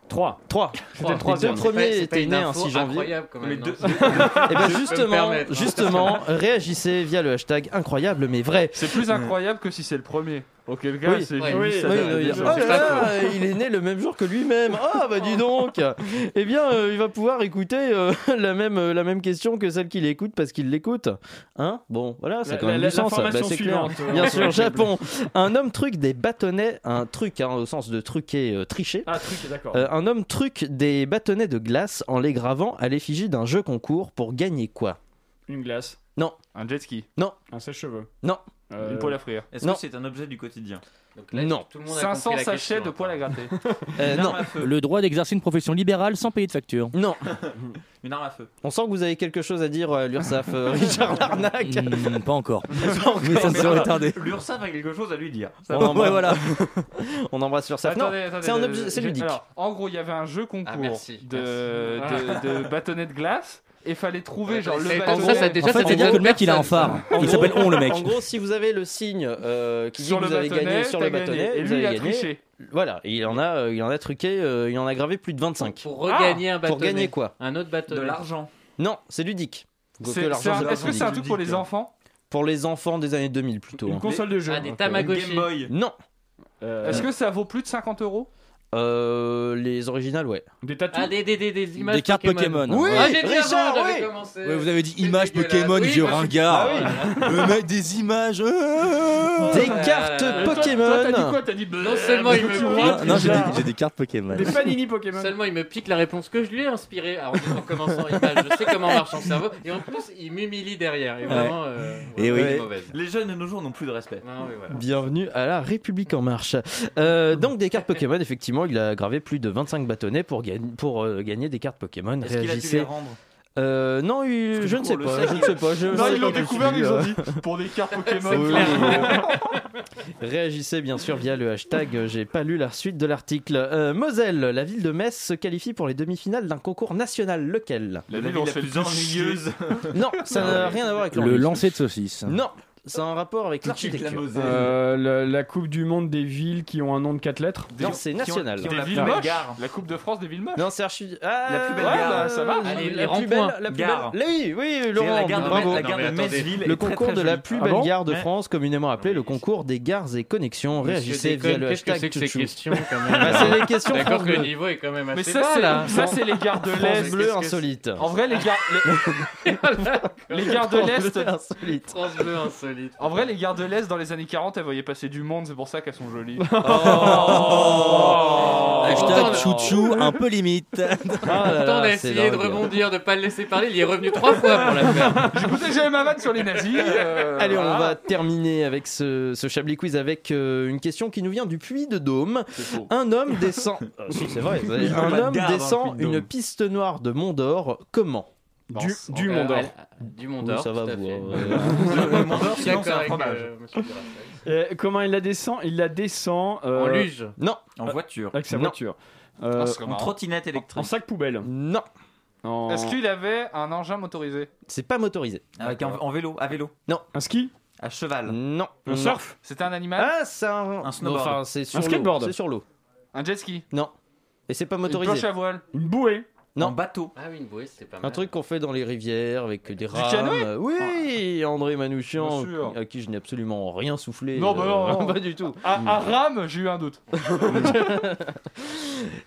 3. 3. C'était le troisième. Étaient une nés un info 6 janvier. incroyable quand même. Deux- Et ben Je peux me justement, hein. justement, réagissez via le hashtag incroyable mais vrai. C'est plus incroyable que si c'est le premier. Auquel cas, Oui. c'est Ouais. juste Oui, ça Oui, doit- oui, ça oh là il est né le même jour que lui-même. Ah bah dis donc. Eh bien, euh, il va pouvoir écouter euh, la même euh, la même question que celle qu'il écoute parce qu'il l'écoute. Hein? Bon, voilà, ça a La- quand même la- du sens. Bah, c'est clair. Bien sûr, Japon. Un homme truc des bâtonnets, un truc hein, au sens de truquer, tricher. Ah, truc, d'accord. Un homme truc des bâtonnets de glace en les gravant à l'effigie d'un jeu concours pour gagner quoi? Une glace. Un jet ski. Un sèche-cheveux. Non. Euh, Une poêle à frire. Est-ce Non. que c'est un objet du quotidien Donc là, Non. Tout le monde a 500 compris la sachets question, de poêle à gratter. Euh, Une Non, arme à feu. Le droit d'exercer une profession libérale sans payer de facture. non. Une arme à feu. On sent que vous avez quelque chose à dire à l'URSAF, euh, Richard Larnac. Hmm, pas encore. Mais ça ne serait tardé. L'URSSAF a quelque chose à lui dire. Ça On embrasse, voilà. on embrasse l'URSAF. Non, Attendez, attendez, c'est un objet, c'est j'ai- ludique. alors, en gros, il y avait un jeu concours Ah, merci, de, merci. de, de bâtonnets de glace et fallait trouver Ouais, genre le c'est- gros, ça, déjà, En fait, ça c'est-à-dire que le mec, il a un phare. Il s'appelle On, le mec. En gros, si vous avez le signe euh, qui dit sur que le vous avez bâtonnet, gagné sur le bâtonnet, Et vous lui, il avez a gagné. triché. Voilà, et il en a, euh, il en a truqué, euh, il en a gravé plus de 25. Pour regagner un Pour bâtonnet. gagner quoi Un autre De bâtonnet. l'argent. Non, c'est ludique. Que C'est- c'est un- c'est Est-ce que c'est un truc pour les enfants? Pour les enfants des années 2000 plutôt. Une hein. console de jeu. Ah, des. Tamagotchi. Game Boy. Non, Est-ce que ça vaut plus de 50 euros? Euh, les originales, ouais. Des tatous Ah, des, des, des, des images Des cartes Pokémon. Oui, ah, j'ai dit Richard, avant, j'avais oui. commencé. Ouais, vous avez dit images. Pokémon, Oui, vieux ringard. Ah Le mec des images. euh. Des cartes euh, Toi, Pokémon. Toi, t'as dit quoi T'as dit Non seulement il me Non, pique, non, j'ai des, j'ai des cartes Pokémon. Des panini Pokémon. seulement il me pique la réponse que je lui ai inspirée alors, en commençant image. Je sais comment marche son cerveau et en plus il m'humilie derrière. Et vraiment, euh, Et vraiment, oui. elle est mauvaise. Les jeunes de nos jours n'ont plus de respect. Non, oui, voilà. Bienvenue à la République en marche. Euh, donc des cartes Pokémon, effectivement, il a gravé plus de 25 bâtonnets pour, euh, gagner des cartes Pokémon. Est-ce qu'il a dû Réagissez. les rendre? Euh, non, il- je ne sais pas, sait je ne sais pas. Je, Non, ils l'ont découvert, ils ont dit pour des cartes Pokémon. Oui, oui. Réagissez bien sûr via le hashtag. euh, J'ai pas lu la suite de l'article. Euh, Moselle, la ville de Metz se qualifie pour les demi-finales d'un concours national. Lequel? La La ville la plus ennuyeuse. Non, ça n'a rien à voir avec Le lancer de saucisse. Non, ça a un rapport avec la l'architecture. Euh, la, la Coupe du Monde des villes qui ont un nom de 4 lettres. Non, c'est qui ont- national. qui ont Des la villes. La Coupe de France des villes moches. Non, c'est archi. Ah, La plus belle ouais, gare. bah, ça. Ah, les- la plus belle, la plus Gare. belle. Oui, oui, C'est Laurent, la gare de, bravo. la gare Non, de. Metz-Ville. Le très, concours très de la plus Ah belle bon gare de. France, communément appelé Oui, le concours des gares et connexions. Réagissez via le qu'est-ce que hashtag c'est que ces questions quand même Bah, c'est les questions D'accord que le niveau est quand même Mais assez ça, bas c'est là. ça, c'est les gares de l'Est. Bleu insolite. En vrai, les gares, les, les gares de l'Est. insolite. France Bleu insolite. En vrai, les gares de l'Est dans les années 40, elles voyaient passer du monde, c'est pour ça qu'elles sont jolies. Oh. Hashtag chouchou, un peu limite. Ah Tant d'essayer de rebondir, de pas le laisser parler, il y est revenu trois fois pour la faire. J'écoutais j'avais ma vanne sur les nazis. euh, Allez, on va terminer avec ce, ce Chablis Quiz avec euh, une question qui nous vient du Puy de Dôme. Un homme descend. Ah, si, c'est vrai. Un homme descend une piste noire de Mont d'Or. Comment? Du, du Euh, Mont d'Or. elle- Du Mont Oui, d'Or. ça va, vous, fait. euh, Le Mont d'Or, Je suis sinon, c'est un fromage. euh. Euh, comment il la descend? Il la descend euh, En luge. Non, En voiture. avec sa Non. voiture. Euh, Ah, En trottinette en, en électrique. sac poubelle. non, En... Est-ce qu'il avait un engin motorisé? C'est pas motorisé. Avec un, en vélo, à vélo. Un ski? À cheval. Non. Un Non. surf? C'était un animal? Ah, c'est un. Un snowboard. Enfin, c'est sur Un l'eau. skateboard. C'est sur l'eau. Un jet ski? Non. Et c'est pas Une planche motorisé. à voile Une bouée Non. En bateau. Ah oui, une bouée, c'était pas mal. Un truc qu'on fait dans les rivières avec des rames. canoë Oui, André Manouchian, Bien sûr. à qui je n'ai absolument rien soufflé. Non, bah non, non. pas du tout. À, à rame, j'ai eu un doute.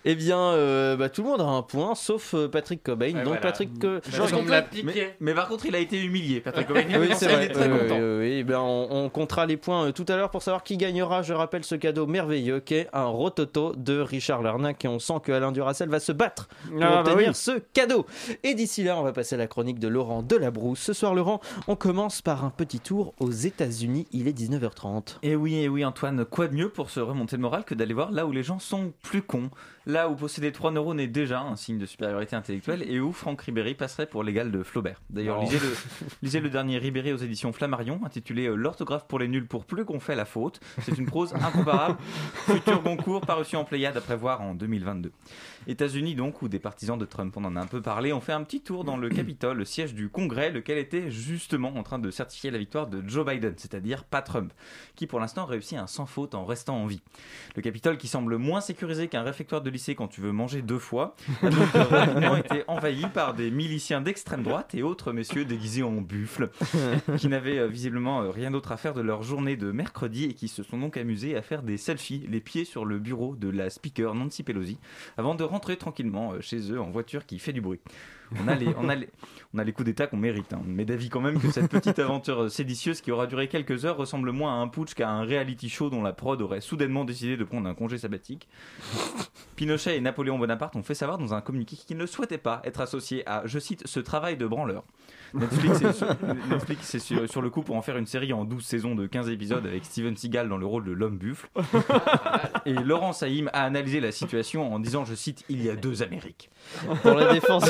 Eh bien, euh, bah, tout le monde a un point, sauf euh, Patrick Cobain. Donc voilà. Patrick, euh, Parce qu'on me l'a complète- Mais, mais par contre, il a été humilié, Patrick Cobain. oui, c'est Il vrai. est très Oui, content. oui, oui, oui. Ben, on, on comptera les points euh, tout à l'heure pour savoir qui gagnera. Je rappelle ce cadeau merveilleux qu'est un rototo de Richard Larnac. Et on sent que Alain Duracel va se battre pour Ah, obtenir oui. ce cadeau. Et d'ici là, on va passer à la chronique de Laurent Delabrousse. Ce soir, Laurent, on commence par un petit tour aux États-Unis. Il est 19h30. Et oui, et oui, Antoine, quoi de mieux pour se remonter le moral que d'aller voir là où les gens sont plus cons, là où posséder trois neurones est déjà un signe de supériorité intellectuelle et où Franck Ribéry passerait pour l'égal de Flaubert. D'ailleurs, lisez le, lisez le dernier Ribéry aux éditions Flammarion, intitulé euh, L'orthographe pour les nuls pour plus qu'on fait la faute. C'est une prose incomparable. Futur Goncourt, parution en Pléiade à prévoir en 2022. États-Unis donc, où des partisans de Trump, on en a un peu parlé, ont fait un petit tour dans le Capitole, le siège du Congrès, lequel était justement en train de certifier la victoire de Joe Biden, c'est-à-dire pas Trump, qui pour l'instant réussit un sans faute en restant en vie. Le Capitole, qui semble moins sécurisé qu'un réfectoire de lycée quand tu veux manger deux fois, a donc rapidement été envahi par des miliciens d'extrême droite et autres messieurs déguisés en buffles, qui n'avaient euh, visiblement euh, rien d'autre à faire de leur journée de mercredi et qui se sont donc amusés à faire des selfies, les pieds sur le bureau de la speaker Nancy Pelosi, avant de rentrer tranquillement euh, chez eux en voiture qui fait du bruit. On a les, on on a les coups d'état qu'on mérite, hein. mais d'avis quand même que cette petite aventure euh, séditieuse qui aura duré quelques heures ressemble moins à un putsch qu'à un reality show dont la prod aurait soudainement décidé de prendre un congé sabbatique. Pinochet et Napoléon Bonaparte ont fait savoir dans un communiqué qu'ils ne souhaitaient pas être associés à, je cite, ce travail de branleur. Netflix est, sur, Netflix est sur, sur le coup pour en faire une série en 12 saisons de 15 épisodes avec Steven Seagal dans le rôle de l'homme buffle. Et Laurent Saïm a analysé la situation en disant, je cite, il y a deux Amériques. Pour la défense.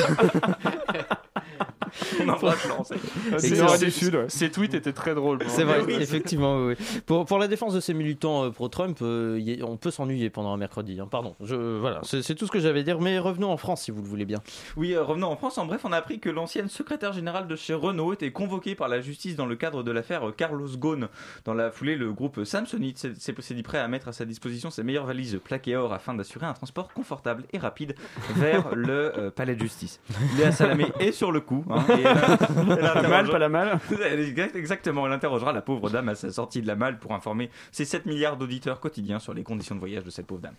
On embrasse Laurent Ces tweets étaient très drôles. C'est vrai, Oui. effectivement. oui. Pour, pour la défense de ces militants euh, pro-Trump, euh, on peut s'ennuyer pendant un mercredi. hein. Pardon, je, voilà, c'est tout ce que j'avais à dire. Mais revenons en France si vous le voulez bien. Oui, euh, revenons en France. En bref, on a appris que l'ancienne secrétaire générale de chez Renault était convoquée par la justice dans le cadre de l'affaire euh, Carlos Ghosn. Dans la foulée, le groupe Samsonite s'est dit prêt à mettre à sa disposition ses meilleures valises plaquées or afin d'assurer un transport confortable et rapide vers le euh, palais de justice. Léa Salamé est sur le coup. hein, et La malle, pas la malle. Exactement, elle interrogera la pauvre dame à sa sortie de la malle pour informer ses 7 milliards d'auditeurs quotidiens sur les conditions de voyage de cette pauvre dame.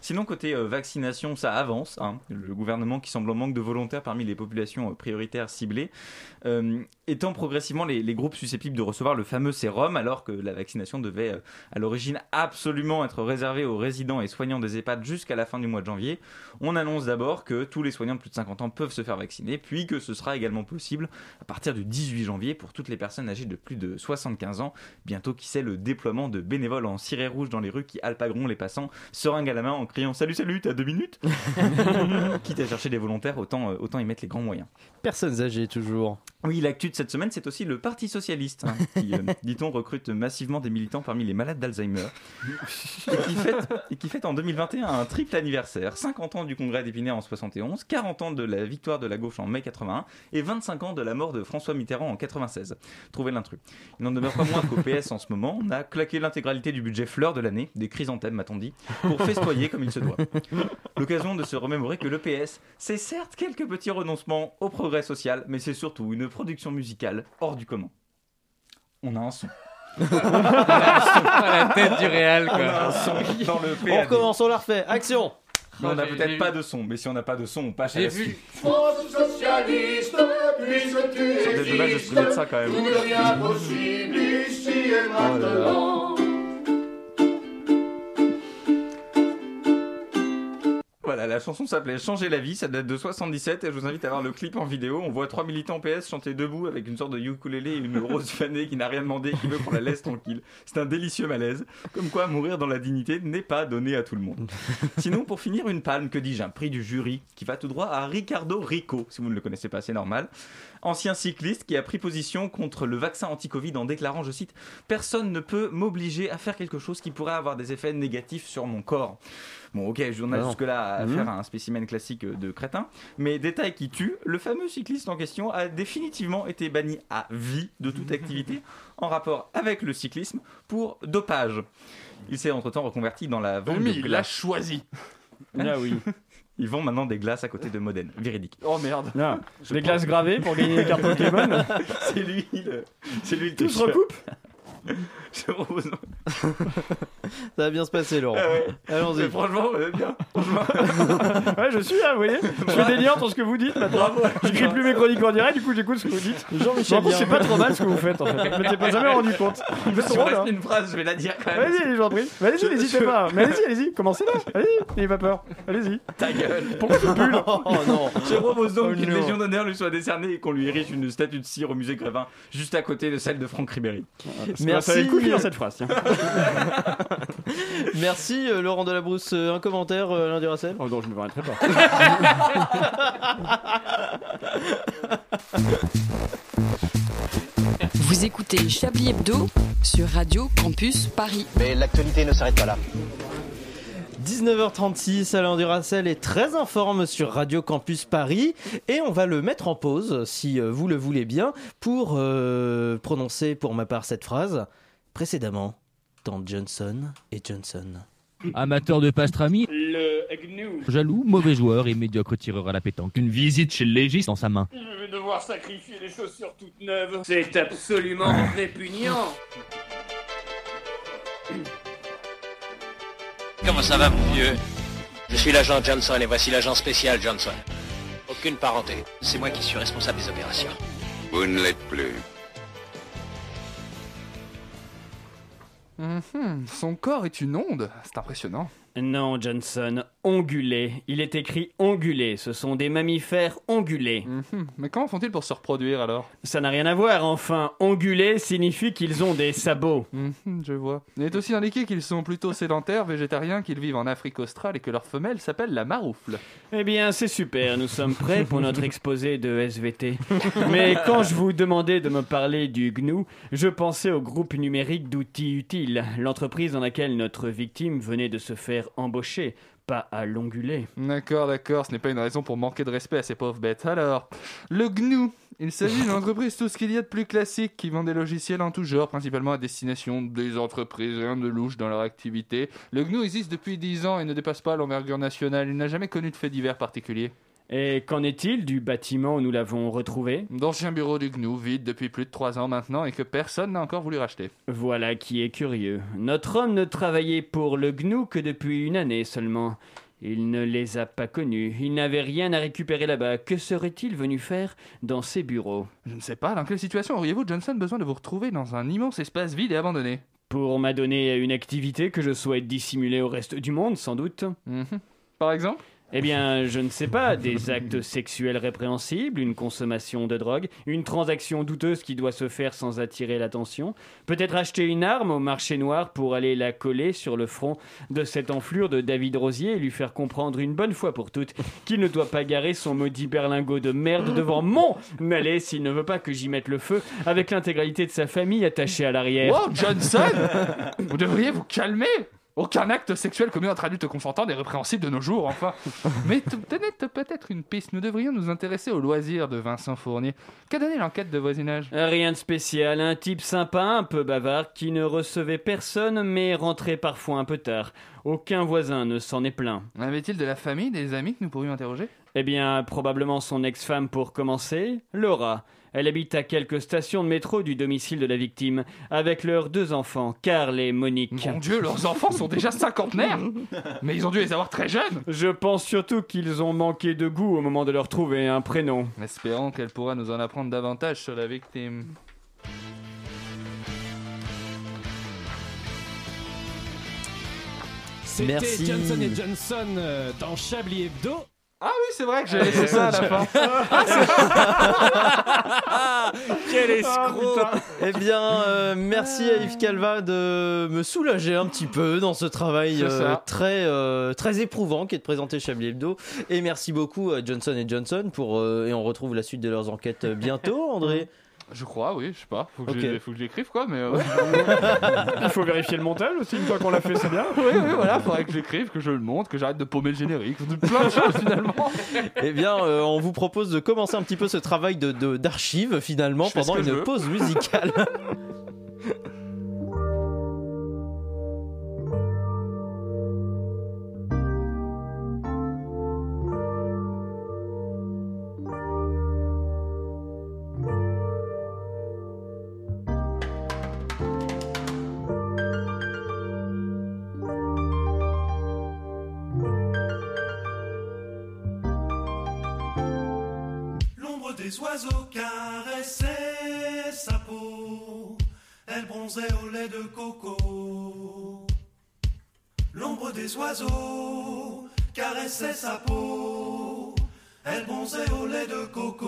Sinon, côté euh, vaccination, ça avance. hein. Le gouvernement qui semble en manque de volontaires parmi les populations euh, prioritaires ciblées, euh, étant progressivement les, les groupes susceptibles de recevoir le fameux sérum, alors que la vaccination devait euh, à l'origine absolument être réservée aux résidents et soignants des EHPAD jusqu'à la fin du mois de janvier. On annonce d'abord que tous les soignants de plus de 50 ans peuvent se faire vacciner, puis que ce sera également possible à partir du 18 janvier pour toutes les personnes âgées de plus de 75 ans. Bientôt, qui sait, le déploiement de bénévoles en ciré rouge dans les rues qui alpageront les passants, seringue à la main en criant Salut, salut, t'as deux minutes? Quitte à chercher des volontaires, autant, euh, autant y mettre les grands moyens. Personnes âgées toujours. Oui, l'actu de cette semaine, c'est aussi le Parti Socialiste, hein, qui, euh, dit-on, recrute massivement des militants parmi les malades d'Alzheimer, et, qui fête, et qui fête en 2021 un triple anniversaire 50 ans du congrès d'Épinay en 71, 40 ans de la victoire de la gauche en mai 81, et 25 ans de la mort de François Mitterrand en 96. Trouvez l'intrus. Il n'en demeure pas moins qu'au PS en ce moment, on a claqué l'intégralité du budget fleur de l'année, des chrysanthèmes, m'a-t-on dit, pour festoyer comme il se doit. L'occasion de se remémorer que le PS, c'est certes quelques petits renoncements au progrès social, mais c'est surtout une production musicale hors du commun. On a un son. la tête du réel, quoi. On a un son dans le On recommence, on la refait. Action Mais on n'a peut-être pas de son, mais si on n'a pas de son, on passe à la suite. France socialiste, puisque tu C'est existes, dommage de se priver de ça, quand même. Tout devient possible ici et Oh là là. maintenant. Voilà, la chanson s'appelait Changer la vie, ça date de 77 et je vous invite à voir le clip en vidéo. On voit trois militants PS chanter debout avec une sorte de ukulélé et une rose fanée qui n'a rien demandé et qui veut qu'on la laisse tranquille. C'est un délicieux malaise. Comme quoi, mourir dans la dignité n'est pas donné à tout le monde. Sinon, pour finir, une palme, que dis-je, un prix du jury qui va tout droit à Ricardo Rico. Si vous ne le connaissez pas, c'est normal. Ancien cycliste qui a pris position contre le vaccin anti-Covid en déclarant, je cite, Personne ne peut m'obliger à faire quelque chose qui pourrait avoir des effets négatifs sur mon corps. Bon, ok, on a Ah non. à Mhm. faire un spécimen classique de crétin. Mais détail qui tue, le fameux cycliste en question a définitivement été banni à vie de toute activité en rapport avec le cyclisme pour dopage. Il s'est entre-temps reconverti dans la vente Mais de il l'a choisi. Ah oui. Ils vendent maintenant des glaces à côté de Modène, véridique. Oh merde. Ah, Je des pense- glaces gravées pour gagner des cartes Pokémon. c'est lui le, c'est lui le Tout se Ça va bien se passer, Laurent. Ah ouais. Allons-y. Mais franchement, euh, bien. ouais, je suis là, vous voyez. Je fais des liens entre ce que vous dites maintenant. J'écris plus mes chroniques en direct, du coup j'écoute ce que vous dites. Jean-Michel c'est pas trop mal ce que vous faites en fait. Je m'étais pas jamais rendu compte. Vous Si reste une phrase, je vais la dire quand même. Allez-y, je vous en prie. Mais Allez-y, Je- n'hésitez je- pas. Mais allez-y, allez-y. Commencez là. Allez-y, n'ayez pas peur. Allez-y. Ta gueule. Pourquoi tu bulles Oh non. Je propose donc Oh qu'une non. légion d'honneur lui soit décernée et qu'on lui érige une statue de cire au musée Grévin, juste à côté de celle de Franck Ribéry. Merci. Ça finir cette phrase. tiens. Merci euh, Laurent Delabrousse. Euh, Un commentaire, euh, Alain Duracel Oh non, je me permettrai pas. Vous écoutez Chablis Hebdo sur Radio Campus Paris. Mais l'actualité ne s'arrête pas là. 19h36, Alain Duracel est très en forme sur Radio Campus Paris et on va le mettre en pause, si euh, vous le voulez bien, pour euh, prononcer pour ma part cette phrase. Précédemment, dans Johnson et Johnson. Amateur de pastrami, Le GNU. jaloux, mauvais joueur et médiocre tireur à la pétanque. Une visite chez le légiste dans sa main. Je vais devoir sacrifier les chaussures toutes neuves. C'est absolument répugnant. Comment ça va, mon vieux? Je suis l'agent Johnson et voici l'agent spécial Johnson. Aucune parenté. C'est moi qui suis responsable des opérations. Vous ne l'êtes plus. Mhm, Son corps est une onde. C'est impressionnant. Non, Johnson, ongulé. Il est écrit ongulé. Ce sont des mammifères ongulés. Mhm, Mais comment font-ils pour se reproduire alors? Ça n'a rien à voir, enfin. Ongulé signifie qu'ils ont des sabots. Mhm, Je vois. Il est aussi indiqué qu'ils sont plutôt sédentaires, végétariens, qu'ils vivent en Afrique australe et que leur femelle s'appelle la maroufle. Eh bien, c'est super, nous sommes prêts pour notre exposé de SVT. Mais quand je vous demandais de me parler du GNU, je pensais au groupe numérique d'outils utiles, l'entreprise dans laquelle notre victime venait de se faire embaucher, pas à l'ongulé. D'accord, d'accord, ce n'est pas une raison pour manquer de respect à ces pauvres bêtes. Alors, le GNU. Il s'agit d'une entreprise tout ce qu'il y a de plus classique qui vend des logiciels en tout genre, principalement à destination des entreprises, rien de louche dans leur activité. Le GNU existe depuis 10 ans et ne dépasse pas l'envergure nationale. Il n'a jamais connu de fait divers particulier. Et qu'en est-il du bâtiment où nous l'avons retrouvé? D'anciens bureaux du GNU, vide depuis plus de 3 ans maintenant et que personne n'a encore voulu racheter. Voilà qui est curieux. Notre homme ne travaillait pour le GNU que depuis une année seulement. Il ne les a pas connus. Il n'avait rien à récupérer là-bas. Que serait-il venu faire dans ces bureaux? Je ne sais pas, dans quelle situation auriez-vous, Johnson, besoin de vous retrouver dans un immense espace vide et abandonné? Pour m'adonner à une activité que je souhaite dissimuler au reste du monde, sans doute. Mhm. Par exemple? Eh bien, je ne sais pas, des actes sexuels répréhensibles, une consommation de drogue, une transaction douteuse qui doit se faire sans attirer l'attention, peut-être acheter une arme au marché noir pour aller la coller sur le front de cette enflure de David Rosier et lui faire comprendre une bonne fois pour toutes qu'il ne doit pas garer son maudit berlingot de merde devant mon allez s'il ne veut pas que j'y mette le feu avec l'intégralité de sa famille attachée à l'arrière. Wow, Johnson Vous devriez vous calmer Aucun acte sexuel commis entre adultes consentants n'est répréhensible de nos jours, enfin. Mais t- peut-être une piste. Nous devrions nous intéresser aux loisirs de Vincent Fournier. Qu'a donné l'enquête de voisinage? Rien de spécial, un type sympa, un peu bavard, qui ne recevait personne mais rentrait parfois un peu tard. Aucun voisin ne s'en est plaint. Avait-il de la famille, des amis que nous pourrions interroger? Eh bien, probablement son ex-femme pour commencer, Laura. Elle habite à quelques stations de métro du domicile de la victime, avec leurs deux enfants, Karl et Monique. Mon Dieu, leurs enfants sont déjà cinquantenaires Mais ils ont dû les avoir très jeunes Je pense surtout qu'ils ont manqué de goût au moment de leur trouver un prénom. Espérons qu'elle pourra nous en apprendre davantage sur la victime. C'était Merci. Johnson et Johnson euh, dans Chablis Hebdo. Ah oui, c'est vrai que j'ai laissé ça à la fin. Quel escroc Eh bien, euh, merci à Yves Calva de me soulager un petit peu dans ce travail euh, très, euh, très éprouvant qui est de présenter Chablis Hebdo. Et merci beaucoup à Johnson et Johnson pour. euh, et on retrouve la suite de leurs enquêtes bientôt, André. Je crois, oui, je sais pas. Faut que Ok. j'ai- faut que j'écrive quoi, mais. euh. Il faut vérifier le montage aussi, une fois qu'on l'a fait, c'est bien. Oui, oui, voilà, faudrait que j'écrive, que je le monte, que j'arrête de paumer le générique, de plein de choses finalement. Eh bien, euh, on vous propose de commencer un petit peu ce travail de- de- d'archives finalement Je pendant je une pause musicale. Caressait sa peau, elle bronzait au lait de coco.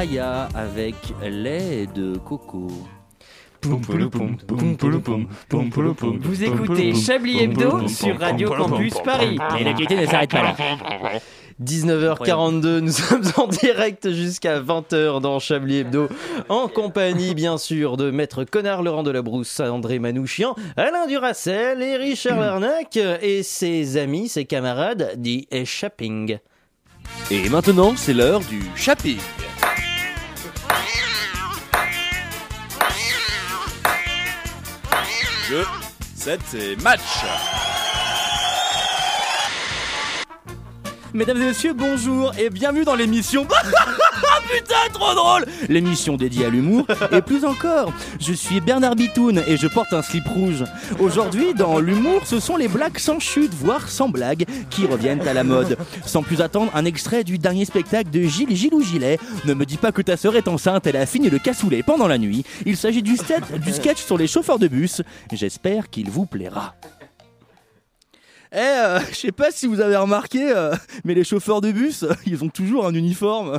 Maya avec lait de coco. Vous écoutez Chablis Hebdo sur Radio Campus Paris. Et l'actualité ne s'arrête pas là. 19h42, nous sommes en direct jusqu'à 20h dans Chablis Hebdo, en compagnie bien sûr de Maître Connard Laurent Delabrousse, André Manouchian, Alain Duracel et Richard Larnac et ses amis, ses camarades dit Shopping. Et maintenant, c'est l'heure du shopping. Jeu, 7 et match. Mesdames et messieurs, bonjour et bienvenue dans l'émission. Putain, trop drôle L'émission dédiée à l'humour et plus encore. Je suis Bernard Bitoun et je porte un slip rouge. Aujourd'hui, dans l'humour, ce sont les blagues sans chute, voire sans blague, qui reviennent à la mode. Sans plus attendre, un extrait du dernier spectacle de Gilles Gilou Gilet. Ne me dis pas que ta sœur est enceinte, elle a fini le cassoulet pendant la nuit. Il s'agit du, du sketch sur les chauffeurs de bus. J'espère qu'il vous plaira. Eh, euh, je sais pas si vous avez remarqué, euh, mais les chauffeurs de bus, ils ont toujours un uniforme.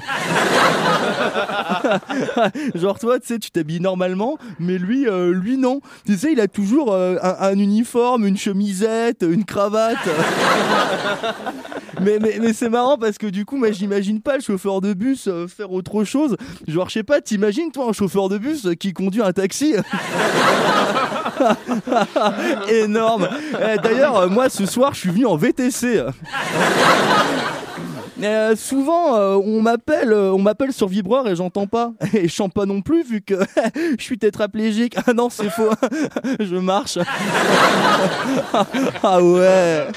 Genre toi, tu sais, tu t'habilles normalement, mais lui, euh, lui non. Tu sais, il a toujours un, un uniforme, une chemisette, une cravate. mais mais, mais c'est marrant parce que du coup, moi, j'imagine pas le chauffeur de bus faire autre chose. Genre, je sais pas, t'imagines toi un chauffeur de bus qui conduit un taxi? Énorme. Eh, D'ailleurs, euh, moi, ce soir, je suis venu en VTC. Euh, souvent, euh, on m'appelle, on m'appelle sur vibreur et j'entends pas. Et je chante pas non plus vu que je suis tétraplégique. Ah non, c'est faux. je marche. ah ouais.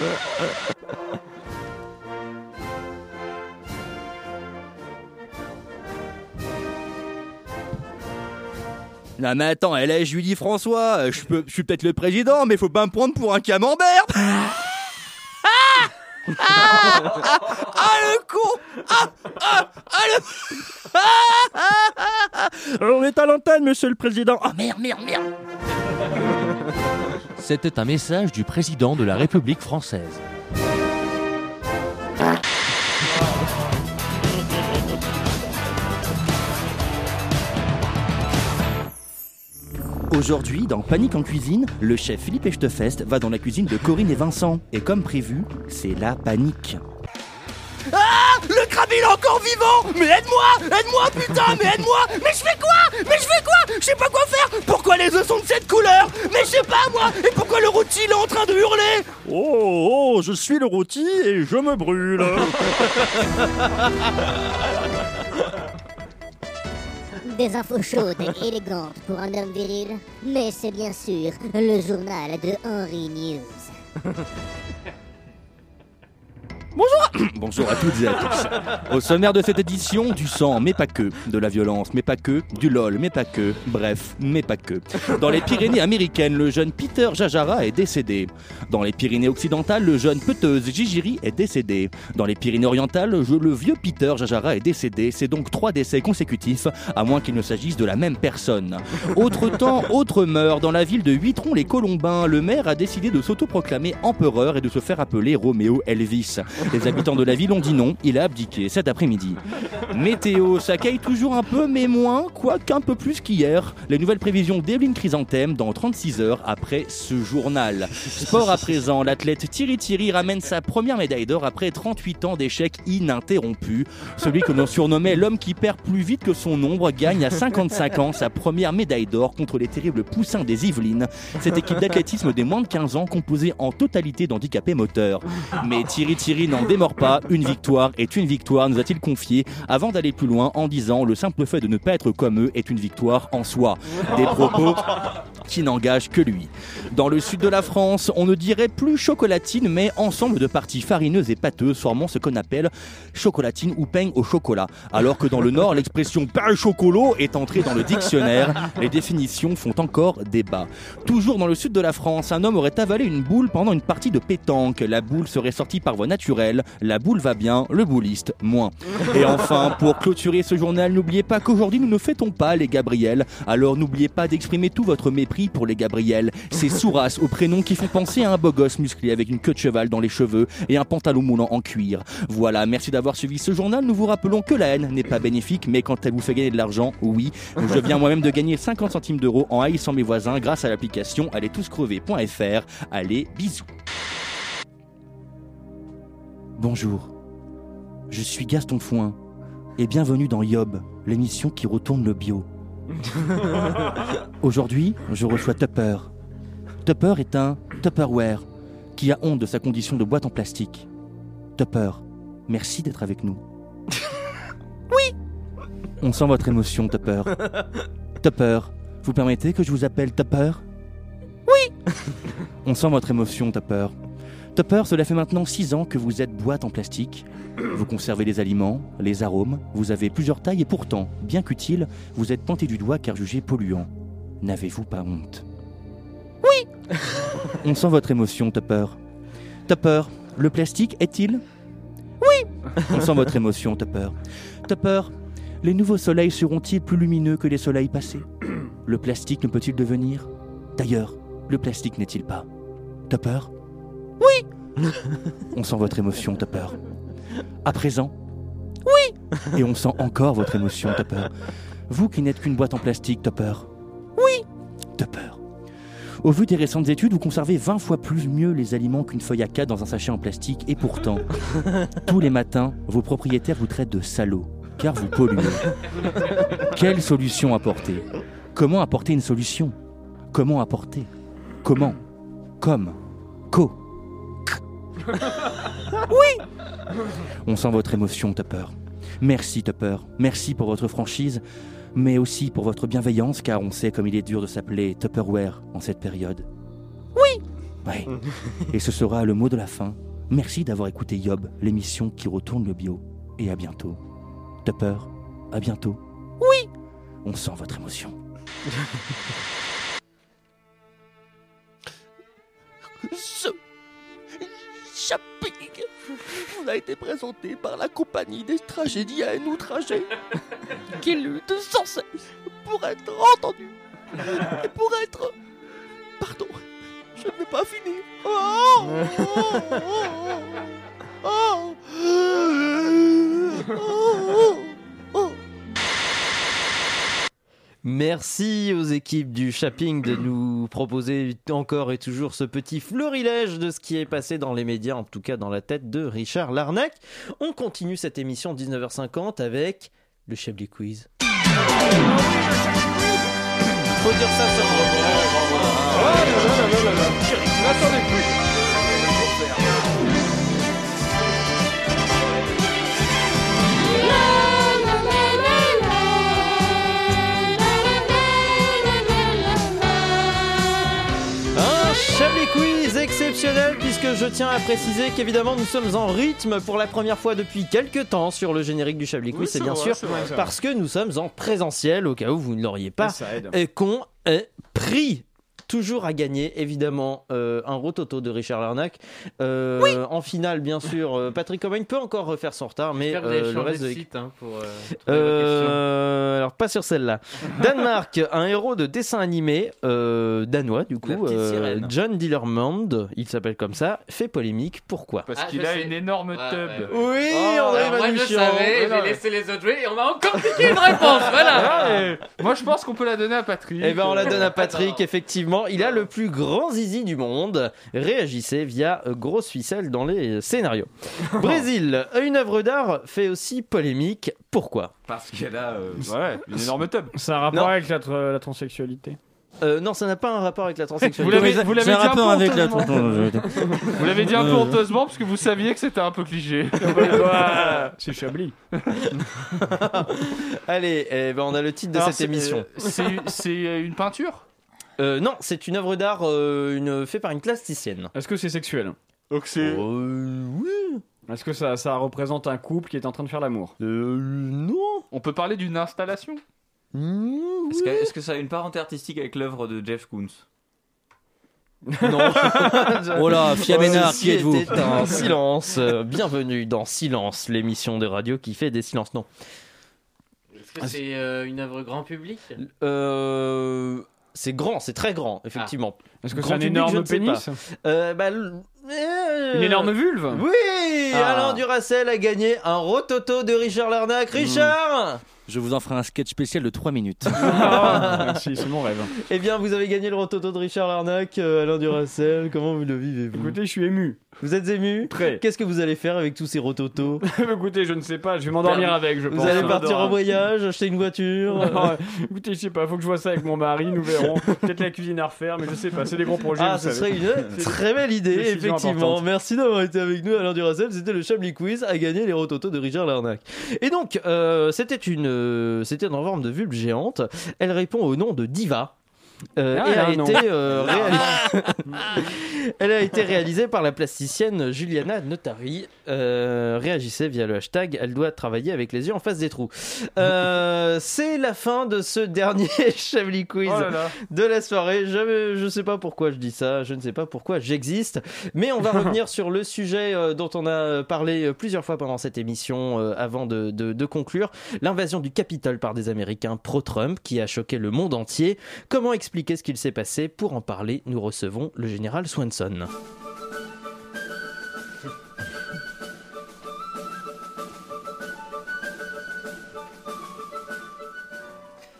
Non mais attends, elle est Julie François, euh, je, peux, je suis peut-être le président, mais faut pas me prendre pour un camembert. Ah. Ah, ah, ah, le con. Ah, ah, ah, le... Ah, ah, ah, ah. On est à l'antenne, monsieur le président. Ah merde, merde, merde. C'était un message du président de la République française. Aujourd'hui, dans Panique en cuisine, le chef Philippe Echtefest va dans la cuisine de Corinne et Vincent. Et comme prévu, c'est la panique. Ah Le crabe il est encore vivant. Mais aide-moi Aide-moi putain Mais aide-moi. Mais je fais quoi? Mais je fais quoi? Je sais pas quoi faire. Pourquoi les œufs sont de cette couleur? Mais je sais pas moi. Et pourquoi le rôti il est en train de hurler? Oh, oh, je suis le rôti et je me brûle Des infos chaudes et élégantes pour un homme viril, mais c'est bien sûr le journal de Henry News. Bonjour Bonjour à toutes et à tous. Au sommaire de cette édition, du sang, mais pas que. De la violence, mais pas que. Du lol, mais pas que. Bref, mais pas que. Dans les Pyrénées américaines, le jeune Peter Jajara est décédé. Dans les Pyrénées occidentales, le jeune Peteuse Gigiri est décédé. Dans les Pyrénées orientales, le vieux Peter Jajara est décédé. C'est donc trois décès consécutifs, à moins qu'il ne s'agisse de la même personne. Autre temps, autre meurt. Dans la ville de Huitron-les-Colombins, le maire a décidé de s'autoproclamer empereur et de se faire appeler Roméo Elvis. Les habitants de la ville ont dit non, il a abdiqué cet après-midi. Météo, ça caille toujours un peu, mais moins, quoique un peu plus qu'hier. Les nouvelles prévisions d'Evelyne Chrysanthème dans 36 heures après ce journal. Sport à présent, l'athlète Thierry Thierry ramène sa première médaille d'or après 38 ans d'échecs ininterrompus. Celui que l'on surnommait l'homme qui perd plus vite que son ombre gagne à 55 ans sa première médaille d'or contre les terribles poussins des Yvelines. Cette équipe d'athlétisme des moins de 15 ans composée en totalité d'handicapés moteurs. Mais Thierry Thierry n'en démord pas, une victoire est une victoire, nous a-t-il confié, avant d'aller plus loin en disant le simple fait de ne pas être comme eux est une victoire en soi. Des propos qui n'engagent que lui. Dans le sud de la France, on ne dirait plus chocolatine, mais ensemble de parties farineuses et pâteuses formant ce qu'on appelle chocolatine ou peigne au chocolat. Alors que dans le nord, l'expression pain chocolo est entrée dans le dictionnaire. Les définitions font encore débat. Toujours dans le sud de la France, un homme aurait avalé une boule pendant une partie de pétanque. La boule serait sortie par voie naturelle. La boule va bien, le bouliste moins. Et enfin, pour clôturer ce journal, n'oubliez pas qu'aujourd'hui nous ne fêtons pas les Gabriels. Alors n'oubliez pas d'exprimer tout votre mépris pour les Gabriels. Ces sourasses au prénom qui font penser à un beau gosse musclé avec une queue de cheval dans les cheveux et un pantalon moulant en cuir. Voilà, merci d'avoir suivi ce journal. Nous vous rappelons que la haine n'est pas bénéfique, mais quand elle vous fait gagner de l'argent, oui. Je viens moi-même de gagner 50 centimes d'euros en haïssant mes voisins grâce à l'application allez-tous-crever.fr. Allez, bisous. Bonjour, je suis Gaston Foin et bienvenue dans Yob, l'émission qui retourne le bio. Aujourd'hui, je reçois Tupper. Tupper est un Tupperware qui a honte de sa condition de boîte en plastique. Tupper, merci d'être avec nous. Oui On sent votre émotion, Tupper. Tupper, vous permettez que je vous appelle Tupper? Oui On sent votre émotion, Tupper. Tupper, cela fait maintenant 6 ans que vous êtes boîte en plastique. Vous conservez les aliments, les arômes, vous avez plusieurs tailles et pourtant, bien qu'utile, vous êtes pointé du doigt car jugé polluant. N'avez-vous pas honte? Oui On sent votre émotion, Tupper. Tupper, le plastique est-il? Oui On sent votre émotion, Tupper. Tupper, les nouveaux soleils seront-ils plus lumineux que les soleils passés? Le plastique ne peut-il devenir? D'ailleurs, le plastique n'est-il pas? Tupper Oui. On sent votre émotion, Tupper. À présent. Oui. Et on sent encore votre émotion, Tupper. Vous qui n'êtes qu'une boîte en plastique, Tupper. Oui. Tupper. Au vu des récentes études, vous conservez 20 fois plus mieux les aliments qu'une feuille à 4 dans un sachet en plastique. Et pourtant, tous les matins, vos propriétaires vous traitent de salauds car vous polluez. Quelle solution apporter? Comment apporter une solution? Comment apporter? Comment? Comme? Co? Oui On sent votre émotion, Tupper. Merci, Tupper. Merci pour votre franchise, mais aussi pour votre bienveillance, car on sait comme il est dur de s'appeler Tupperware en cette période. Oui Oui. Et ce sera le mot de la fin. Merci d'avoir écouté Yob, l'émission qui retourne le bio. Et à bientôt. Tupper, à bientôt. Oui On sent votre émotion. Vous a été présenté par la compagnie des tragédiens outragés qui luttent sans cesse pour être entendus et pour être... Pardon, je ne vais pas finir. Oh, oh, oh, oh, oh, oh. Merci aux équipes du Shopping de nous proposer encore et toujours ce petit florilège de ce qui est passé dans les médias, en tout cas dans la tête de Richard Larnac. On continue cette émission 19h50 avec le Quiz. Dire ça sur Quiz exceptionnel puisque je tiens à préciser qu'évidemment nous sommes en rythme pour la première fois depuis quelques temps sur le générique du Chablis Quiz, Oui, c'est c'est bien vrai, sûr vrai. parce que nous sommes en présentiel au cas où vous ne l'auriez pas Ça aide. et qu'on est pris. Toujours à gagner, évidemment, euh, un rototo de Richard Larnac. Euh, En finale, bien sûr, euh, Patrick Cobain peut encore refaire son retard, mais euh, le reste de site, hein, pour, euh, euh, alors pas sur celle-là. Danemark, un héros de dessin animé euh, danois du coup, euh. John Dillermand, il s'appelle comme ça, fait polémique. Pourquoi? Parce Ah, qu'il a sais. une énorme Ouais, tub. ouais, ouais. Oui, Oh, André moi je savais, j'ai laissé les autres jouer et on m'a encore piqué une réponse, voilà Ah, Moi, je pense qu'on peut la donner à Patrick. Eh ben on la donne à Patrick, effectivement. Il a le plus grand zizi du monde. Réagissez via euh, grosse ficelle dans les scénarios. Brésil, une œuvre d'art fait aussi polémique. Pourquoi? Parce qu'elle a. euh, Ouais, une énorme tub. Ça a un rapport Non. avec la, tra- la transsexualité. Euh, Non, ça n'a pas un rapport avec la Vous transsexualité. l'avez vous l'avez C'est un dit un peu rapport avec la honteusement. Vous l'avez dit un peu honteusement parce que vous saviez que c'était un peu cliché. C'est Chablis. Allez, eh ben, on a le titre de Alors, cette c'est- émission. euh, C'est c'est une peinture? Euh, non, c'est une œuvre d'art euh, une, fait par une plasticienne. Est-ce que c'est sexuel Donc c'est. Euh, oui. Est-ce que ça, ça représente un couple qui est en train de faire l'amour? Euh, non. On peut parler d'une installation? Mmh, Est-ce que, est-ce que ça a une parenté artistique avec l'œuvre de Jeff Koons? Non. Oh là, Fiaménard, Ceci qui êtes-vous était un silence. Euh, Bienvenue dans Silence, l'émission de radio qui fait des silences. Non. Est-ce que c'est euh, une œuvre grand public? Euh, c'est grand, c'est très grand, effectivement. Est-ce que Grand c'est un public, je énorme ne sais pénis pas. Euh, bah, l- euh, Une énorme vulve Oui, Ah. Alain Duracel a gagné un rototo de Richard Larnac. Richard Je vous en ferai un sketch spécial de 3 minutes. Ah, Merci, c'est mon rêve. Eh bien, vous avez gagné le rototo de Richard Larnac, euh, Alain Duracel. Comment vous le vivez-vous? Écoutez, je suis ému. Vous êtes ému? Très. Qu'est-ce que vous allez faire avec tous ces rototos Écoutez, je ne sais pas, je vais m'endormir avec, je Vous pense. allez partir en voyage, acheter une voiture Non, ouais. Écoutez, je sais pas, faut que je vois ça avec mon mari, nous verrons. Peut-être la cuisine à refaire, mais je sais pas, c'est des gros projets. Ah, ce serait une très belle idée, effectivement. importante. Merci d'avoir été avec nous, Alain Duracel. C'était le Chablis Quiz à gagner les rototos de Richard Larnac. Et donc, euh, c'était une, euh, c'était en forme de vulve géante. Elle répond au nom de Diva. Euh, Ah, et elle a a un nom. été, euh, réalisée- elle a été réalisée par la plasticienne Juliana Notari. Euh, réagissez via le hashtag. Elle doit travailler avec les yeux en face des trous. Euh, c'est la fin de ce dernier Chablis Quiz Oh là là. de la soirée. Je je sais pas pourquoi je dis ça, je ne sais pas pourquoi j'existe, mais on va revenir sur le sujet dont on a parlé plusieurs fois pendant cette émission avant de, de- de conclure. L'invasion du Capitole par des Américains pro-Trump qui a choqué le monde entier. Comment expliquer ce qu'il s'est passé Pour en parler, nous recevons le général Swanson.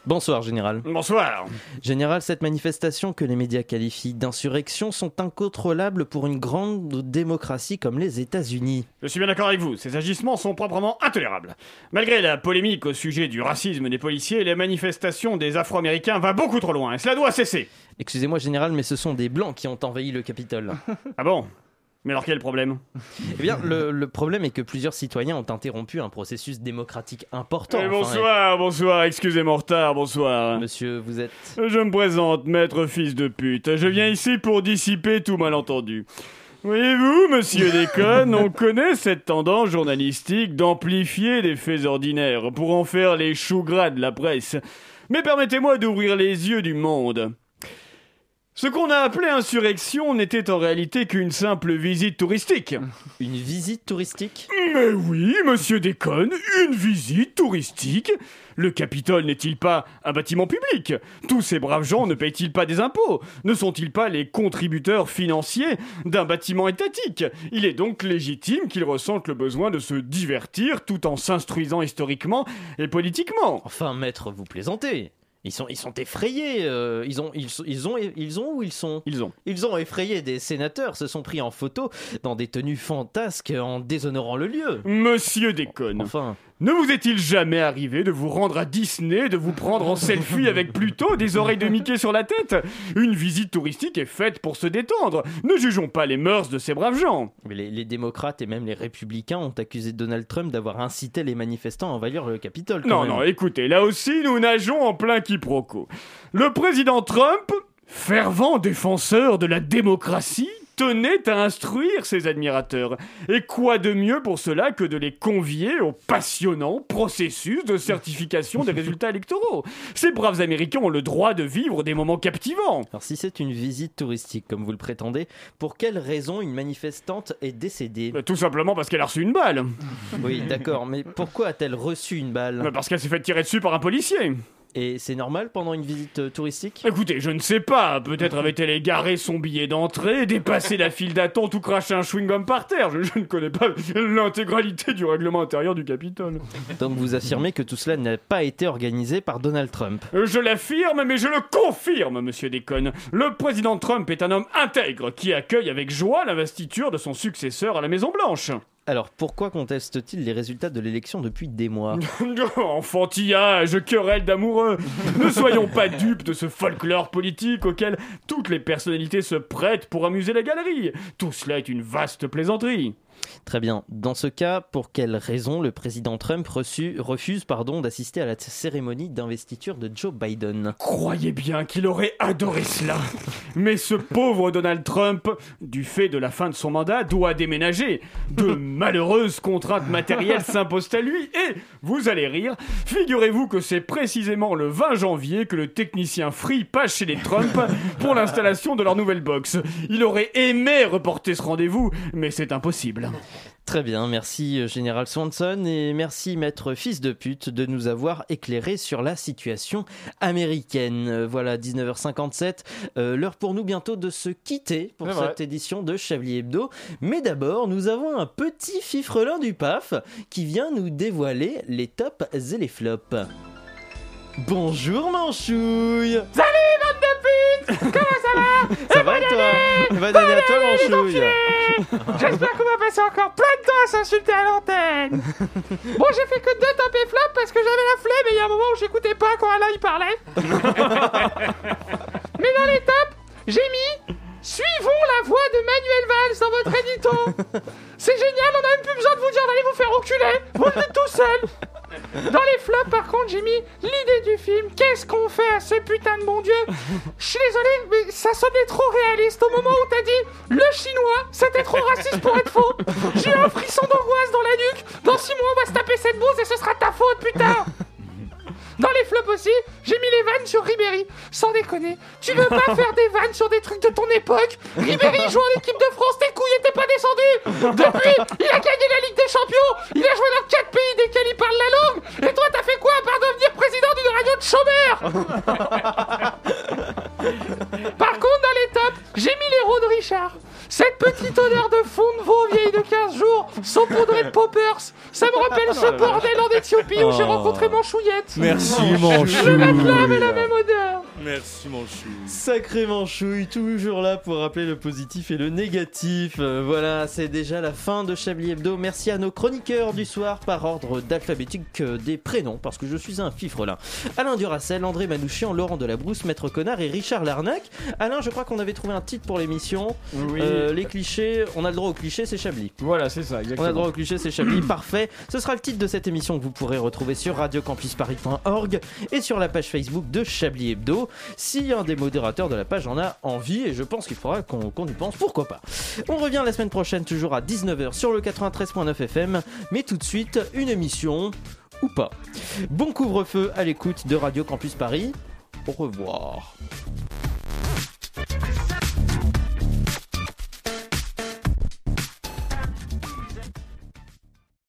Bonsoir, Général. Bonsoir. Général, cette manifestation que les médias qualifient d'insurrection sont incontrôlables pour une grande démocratie comme les États-Unis. Je suis bien d'accord avec vous, ces agissements sont proprement intolérables. Malgré la polémique au sujet du racisme des policiers, les manifestations des Afro-Américains va beaucoup trop loin et cela doit cesser. Excusez-moi, Général, mais ce sont des Blancs qui ont envahi le Capitole. Ah bon? Mais alors quel problème? Eh bien, le, le problème est que plusieurs citoyens ont interrompu un processus démocratique important. Eh, Enfin, bonsoir, bonsoir, excusez mon retard, bonsoir. Monsieur, vous êtes... Je me présente, maître fils de pute. Je viens ici pour dissiper tout malentendu. Voyez-vous, monsieur Déconne, on connaît cette tendance journalistique d'amplifier des faits ordinaires pour en faire les choux gras de la presse. Mais permettez-moi d'ouvrir les yeux du monde. Ce qu'on a appelé insurrection n'était en réalité qu'une simple visite touristique. Une visite touristique? Mais oui, monsieur Déconne, une visite touristique. Le Capitole n'est-il pas un bâtiment public? Tous ces braves gens ne payent-ils pas des impôts? Ne sont-ils pas les contributeurs financiers d'un bâtiment étatique? Il est donc légitime qu'ils ressentent le besoin de se divertir tout en s'instruisant historiquement et politiquement. Enfin, maître, vous plaisantez. Ils sont, ils sont effrayés. euh, ils, ont, ils, ils, ont, ils ont où ils sont? Ils ont. Ils ont effrayé des sénateurs, se sont pris en photo dans des tenues fantasques en déshonorant le lieu. Monsieur Déconne, Enfin, ne vous est-il jamais arrivé de vous rendre à Disney, de vous prendre en selfie avec Pluto, des oreilles de Mickey sur la tête? Une visite touristique est faite pour se détendre. Ne jugeons pas les mœurs de ces braves gens. mais les, les démocrates et même les républicains ont accusé Donald Trump d'avoir incité les manifestants à envahir le Capitole. quand Non, même. non, écoutez, là aussi, nous nageons en plein quiproquo. Le président Trump, fervent défenseur de la démocratie, tenait à instruire ses admirateurs. Et quoi de mieux pour cela que de les convier au passionnant processus de certification des résultats électoraux? Ces braves Américains ont le droit de vivre des moments captivants. Alors si c'est une visite touristique comme vous le prétendez, pour quelle raison une manifestante est décédée? Bah, Tout simplement parce qu'elle a reçu une balle. Oui, d'accord, mais pourquoi a-t-elle reçu une balle? Bah, Parce qu'elle s'est fait tirer dessus par un policier. Et c'est normal pendant une visite euh, touristique Écoutez, je ne sais pas. Peut-être avait-elle égaré son billet d'entrée, dépassé la file d'attente ou craché un chewing-gum par terre. Je, je ne connais pas l'intégralité du règlement intérieur du Capitole. Donc vous affirmez que tout cela n'a pas été organisé par Donald Trump. Euh, Je l'affirme, mais je le confirme, monsieur Déconne. Le président Trump est un homme intègre qui accueille avec joie l'investiture de son successeur à la Maison-Blanche. Alors pourquoi conteste-t-il les résultats de l'élection depuis des mois Enfantillage, querelle d'amoureux. Ne soyons pas dupes de ce folklore politique auquel toutes les personnalités se prêtent pour amuser la galerie. Tout cela est une vaste plaisanterie. Très bien. Dans ce cas, pour quelle raison le président Trump reçu- refuse pardon, d'assister à la cérémonie d'investiture de Joe Biden? Croyez bien qu'il aurait adoré cela. Mais ce pauvre Donald Trump, du fait de la fin de son mandat, doit déménager. De malheureuses contraintes matérielles s'imposent à lui et, vous allez rire, figurez-vous que c'est précisément le 20 janvier que le technicien Free passe chez les Trump pour l'installation de leur nouvelle box. Il aurait aimé reporter ce rendez-vous, mais c'est impossible. Très bien, merci euh, Général Swanson et merci Maître Fils de pute de nous avoir éclairé sur la situation américaine. Euh, Voilà, 19h57, euh, l'heure pour nous bientôt de se quitter pour cette vrai. édition de Chablis Hebdo. Mais d'abord, nous avons un petit fifrelin du PAF qui vient nous dévoiler les tops et les flops. Bonjour Manchouille. Salut, bande de putes. Comment ça va? Ça va et toi? Bonne année à toi Manchouille. J'espère qu'on va passer encore plein de temps à s'insulter à l'antenne. Bon, j'ai fait que deux top et flop parce que j'avais la flemme et il y a un moment où j'écoutais pas quand Alain il parlait. Mais dans les tops, j'ai mis Suivons la voix de Manuel Valls dans votre édito C'est génial, on a même plus besoin de vous dire d'aller vous faire enculer Vous le dites tout seul Dans les flops, par contre, j'ai mis l'idée du film Qu'est-ce qu'on fait à ce putain de Dieu. Je suis désolé, mais ça sonnait trop réaliste Merci, la même odeur. Merci Manchouille. Sacré Manchouille, toujours là pour rappeler le positif et le négatif. Euh, voilà, c'est déjà la fin de Chablis Hebdo. Merci à nos chroniqueurs du soir par ordre d'alphabétique euh, des prénoms, parce que je suis un fifrelin. Alain Duracel, André Manouchian, Laurent Delabrousse, Maître Connard et Richard Larnac. Alain, je crois qu'on avait trouvé un titre pour l'émission. Oui. Euh, les clichés, on a le droit aux clichés, c'est Chablis. Voilà, c'est ça, On a exactement. le droit au cliché, c'est Chablis, parfait. Ce sera le titre de cette émission que vous pourrez retrouver sur radiocampusparis.org et sur la page Facebook de Chablis Hebdo. Si un des modérateurs de la page en a envie, et je pense qu'il faudra qu'on y pense, pourquoi pas. On revient la semaine prochaine, toujours à 19h sur le 93.9 FM, mais tout de suite, une émission ou pas. Bon couvre-feu à l'écoute de Radio Campus Paris. Au revoir.